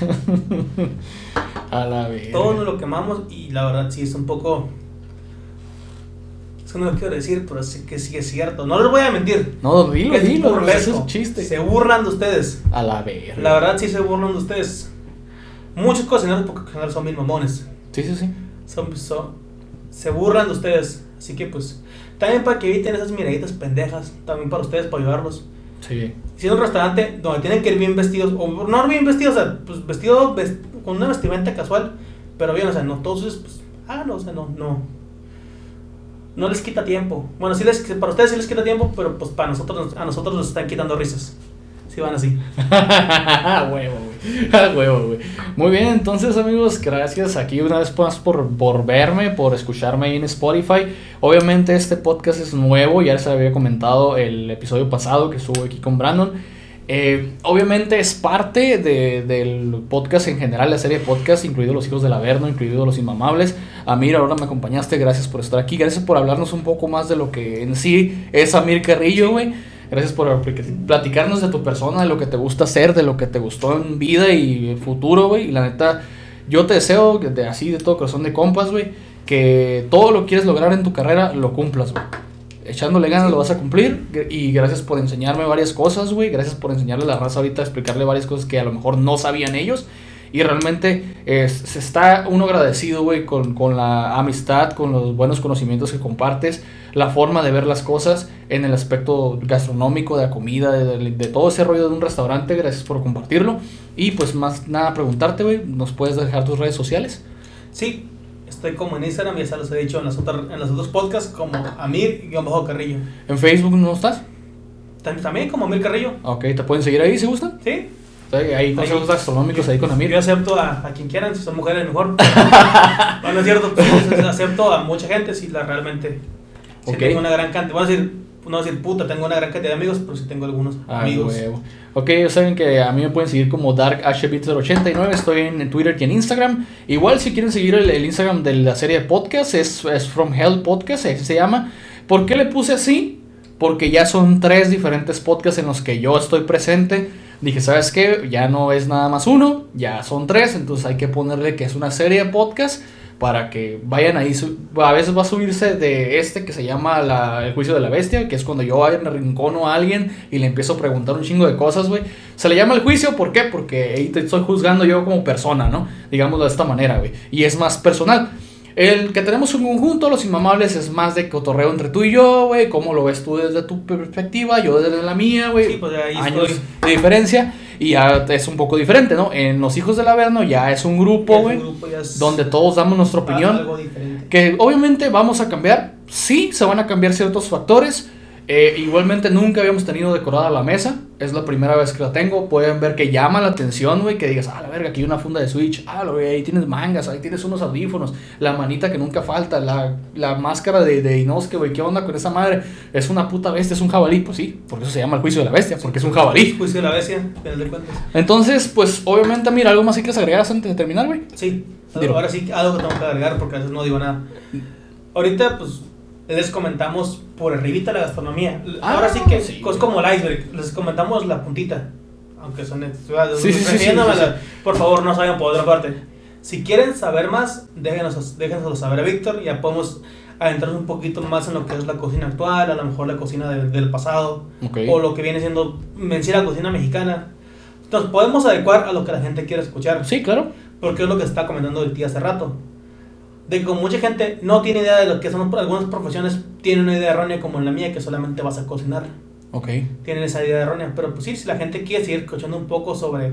Speaker 1: A la verga.
Speaker 2: todo nos lo quemamos y la verdad sí es un poco es que no lo quiero decir, pero sí que sí es cierto. No les voy a mentir.
Speaker 1: No, dilo,
Speaker 2: es
Speaker 1: dilo. Ese es
Speaker 2: burlesco.
Speaker 1: un chiste.
Speaker 2: Se burlan de ustedes.
Speaker 1: A la verga.
Speaker 2: La verdad sí se burlan de ustedes. Muchos cocineros porque cocineros son bien mamones.
Speaker 1: Sí, sí, sí.
Speaker 2: Son, son- se burlan de ustedes. Así que pues, también para que eviten esas miraditas pendejas, también para ustedes, para ayudarlos.
Speaker 1: Sí.
Speaker 2: Si es un restaurante donde tienen que ir bien vestidos, o no bien vestidos, o sea, pues vestido ves- con una vestimenta casual, pero bien, o sea, no todos, pues, ah, no, o sea, no, no. No les quita tiempo. Bueno, sí les, para ustedes sí les quita tiempo, pero pues para nosotros, a nosotros nos están quitando risas. Si van así.
Speaker 1: Huevo, huevo, güey. Muy bien, entonces, amigos, gracias aquí una vez más por, por verme, por escucharme en Spotify. Obviamente, este podcast es nuevo, ya les había comentado el episodio pasado que estuvo aquí con Brandon. Eh, obviamente es parte de- del podcast en general, la serie de podcast, incluido Los Hijos del Averno, incluido Los Inmamables. Amir, ahora me acompañaste, gracias por estar aquí, gracias por hablarnos un poco más de lo que en sí es Amir Carrillo, güey. Gracias por platicarnos de tu persona, de lo que te gusta hacer, de lo que te gustó en vida y futuro, güey. Y la neta, yo te deseo, de, así de todo corazón de compas, güey, que todo lo que quieres lograr en tu carrera lo cumplas, güey. Echándole ganas lo vas a cumplir. Y gracias por enseñarme varias cosas, güey. Gracias por enseñarle a la raza ahorita, explicarle varias cosas que a lo mejor no sabían ellos. Y realmente es- se está uno agradecido, güey, con, con la amistad, con los buenos conocimientos que compartes, la forma de ver las cosas en el aspecto gastronómico, de la comida, de, de- de todo ese rollo de un restaurante. Gracias por compartirlo. Y pues más nada, preguntarte, güey, ¿nos puedes dejar tus redes sociales?
Speaker 2: Sí, estoy como en Instagram, ya se los he dicho en, las otras, en los otros podcasts, como Amir-Carrillo.
Speaker 1: ¿En Facebook no estás?
Speaker 2: También como Amir Carrillo.
Speaker 1: Ok, ¿te pueden seguir ahí si gustan?
Speaker 2: Sí.
Speaker 1: Hay consejos gastronómicos ahí con Amir.
Speaker 2: Yo acepto a, a quien quieran, si son mujeres mejor. bueno, es cierto, pues, acepto a mucha gente si la realmente. Si tengo una gran cantidad. Voy a decir, no decir puta, tengo una gran cantidad de amigos, pero sí tengo algunos amigos. Huevo.
Speaker 1: Ok, ya saben que a mí me pueden seguir como DarkHBit89, estoy en Twitter y en Instagram. Igual si quieren seguir el, Instagram de la serie de podcast, es, es From Hell Podcast, así se llama. ¿Por qué le puse así? Porque ya son tres diferentes podcasts en los que yo estoy presente dije, ¿sabes qué? Ya no es nada más uno, ya son tres, entonces hay que ponerle que es una serie de podcast para que vayan ahí. A veces va a subirse de este que se llama El Juicio de la Bestia, que es cuando yo en rincono a alguien y le empiezo a preguntar un chingo de cosas, güey. Se le llama el juicio, ¿por qué? Porque ahí te estoy juzgando yo como persona, ¿no? Digámoslo de esta manera, güey. Y es más personal. El que tenemos un conjunto, los inmamables, es más de cotorreo entre tú y yo, güey. ¿Cómo lo ves tú desde tu perspectiva? Yo desde la mía, güey. Sí, pues ahí Años de diferencia. Y ya es un poco diferente, ¿no? En Los Hijos del Averno ya es un grupo, güey. Donde todos damos nuestra opinión. Que obviamente vamos a cambiar. Sí, se van a cambiar ciertos factores eh, igualmente nunca habíamos tenido decorada la mesa. Es la primera vez que la tengo. Pueden ver que llama la atención, güey. Que digas, ah, la verga, aquí hay una funda de Switch. Ah, güey, ahí tienes mangas, ahí tienes unos audífonos. La manita que nunca falta. La, la máscara de, de Inosuke, güey. ¿Qué onda con esa madre? Es una puta bestia, es un jabalí. Pues sí, por eso se llama el juicio de la bestia, porque es un jabalí.
Speaker 2: Juicio de la bestia, de
Speaker 1: Entonces, pues obviamente, mira, algo más que quieres agregar antes de terminar, güey.
Speaker 2: Sí, ahora sí, algo que tengo que agregar porque a veces no digo nada. Ahorita, pues les comentamos por arribita la gastronomía. Ah, Ahora sí que es como el iceberg, les comentamos la puntita. Aunque son... Sí, por favor, no saben por otra parte. Si quieren saber más, déjenos, déjenoslo saber a Víctor. Ya podemos adentrar un poquito más en lo que es la cocina actual, a lo mejor la cocina del pasado, o lo que viene siendo, mencir la cocina mexicana. Entonces podemos adecuar a lo que la gente quiere escuchar.
Speaker 1: Sí, claro.
Speaker 2: Porque es lo que está comentando el tío hace rato de que mucha gente no tiene idea de lo que son algunas profesiones, tienen una idea errónea como en la mía, que solamente vas a cocinar.
Speaker 1: Ok.
Speaker 2: Tienen esa idea errónea. Pero pues sí, si la gente quiere seguir escuchando un poco sobre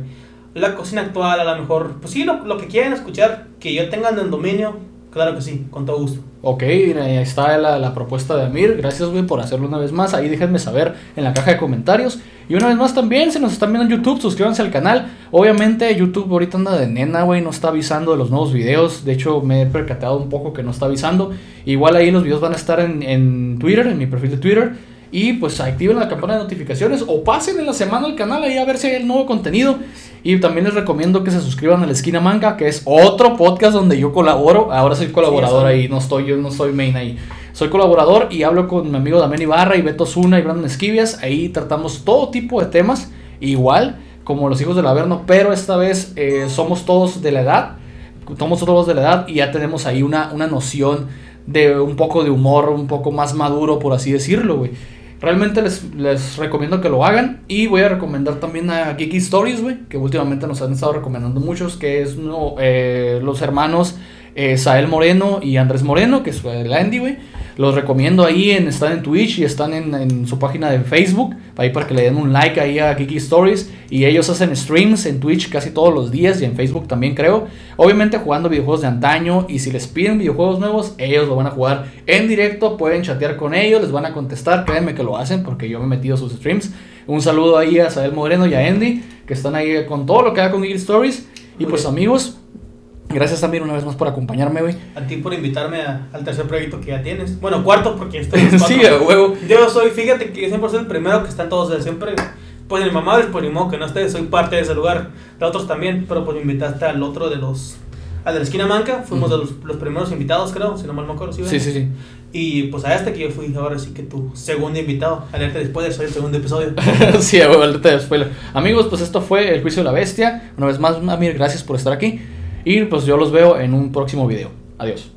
Speaker 2: la cocina actual, a lo mejor, pues sí, lo, lo que quieran escuchar, que yo tengan el dominio, claro que sí, con todo gusto.
Speaker 1: Ok, ahí está la, la propuesta de Amir. Gracias, güey, por hacerlo una vez más. Ahí déjenme saber en la caja de comentarios. Y una vez más también, si nos están viendo en YouTube, suscríbanse al canal. Obviamente YouTube ahorita anda de nena, güey, no está avisando de los nuevos videos. De hecho, me he percatado un poco que no está avisando. Igual ahí los videos van a estar en, en Twitter, en mi perfil de Twitter. Y pues activen la campana de notificaciones o pasen en la semana al canal ahí a ver si hay el nuevo contenido. Y también les recomiendo que se suscriban a la Esquina Manga, que es otro podcast donde yo colaboro. Ahora soy colaborador ahí, no estoy, yo no soy main ahí. Soy colaborador y hablo con mi amigo Damián Ibarra y Beto Zuna y Brandon Esquivias. Ahí tratamos todo tipo de temas, igual como los hijos del Averno, pero esta vez eh, somos todos de la edad. Somos todos de la edad y ya tenemos ahí una, una noción de un poco de humor, un poco más maduro, por así decirlo, güey. Realmente les, les, recomiendo que lo hagan. Y voy a recomendar también a Geeky Stories, güey, que últimamente nos han estado recomendando muchos, que es no, eh, los hermanos eh, Sael Moreno y Andrés Moreno, que es el Andy, güey. Los recomiendo ahí, en, están en Twitch y están en, su página de Facebook, ahí para que le den un like ahí a Kiki Stories. Y ellos hacen streams en Twitch casi todos los días y en Facebook también creo. Obviamente jugando videojuegos de antaño y si les piden videojuegos nuevos, ellos lo van a jugar en directo, pueden chatear con ellos, les van a contestar, créanme que lo hacen porque yo me he metido a sus streams. Un saludo ahí a Sael Moreno y a Andy, que están ahí con todo lo que haga con Kiki Stories. Y pues amigos, Gracias también una vez más por acompañarme, güey.
Speaker 2: A ti por invitarme al tercer proyecto que ya tienes. Bueno, cuarto porque estoy
Speaker 1: en Sí, a huevo.
Speaker 2: Yo soy, fíjate que siempre soy el primero que están todos, siempre. Pues mi mamá, pues ni modo que no esté, soy parte de ese lugar. De otros también, pero pues me invitaste al otro de los. Al de la esquina manca, fuimos de los, los, primeros invitados, creo, si no mal me acuerdo.
Speaker 1: ¿sí, sí, sí, sí.
Speaker 2: Y pues a este que yo fui, ahora sí que tu segundo invitado. Alerta después, soy el segundo episodio.
Speaker 1: sí, alerta después. Amigos, pues esto fue El Juicio de la Bestia. Una vez más, Amir, gracias por estar aquí. Y pues yo los veo en un próximo video. Adiós.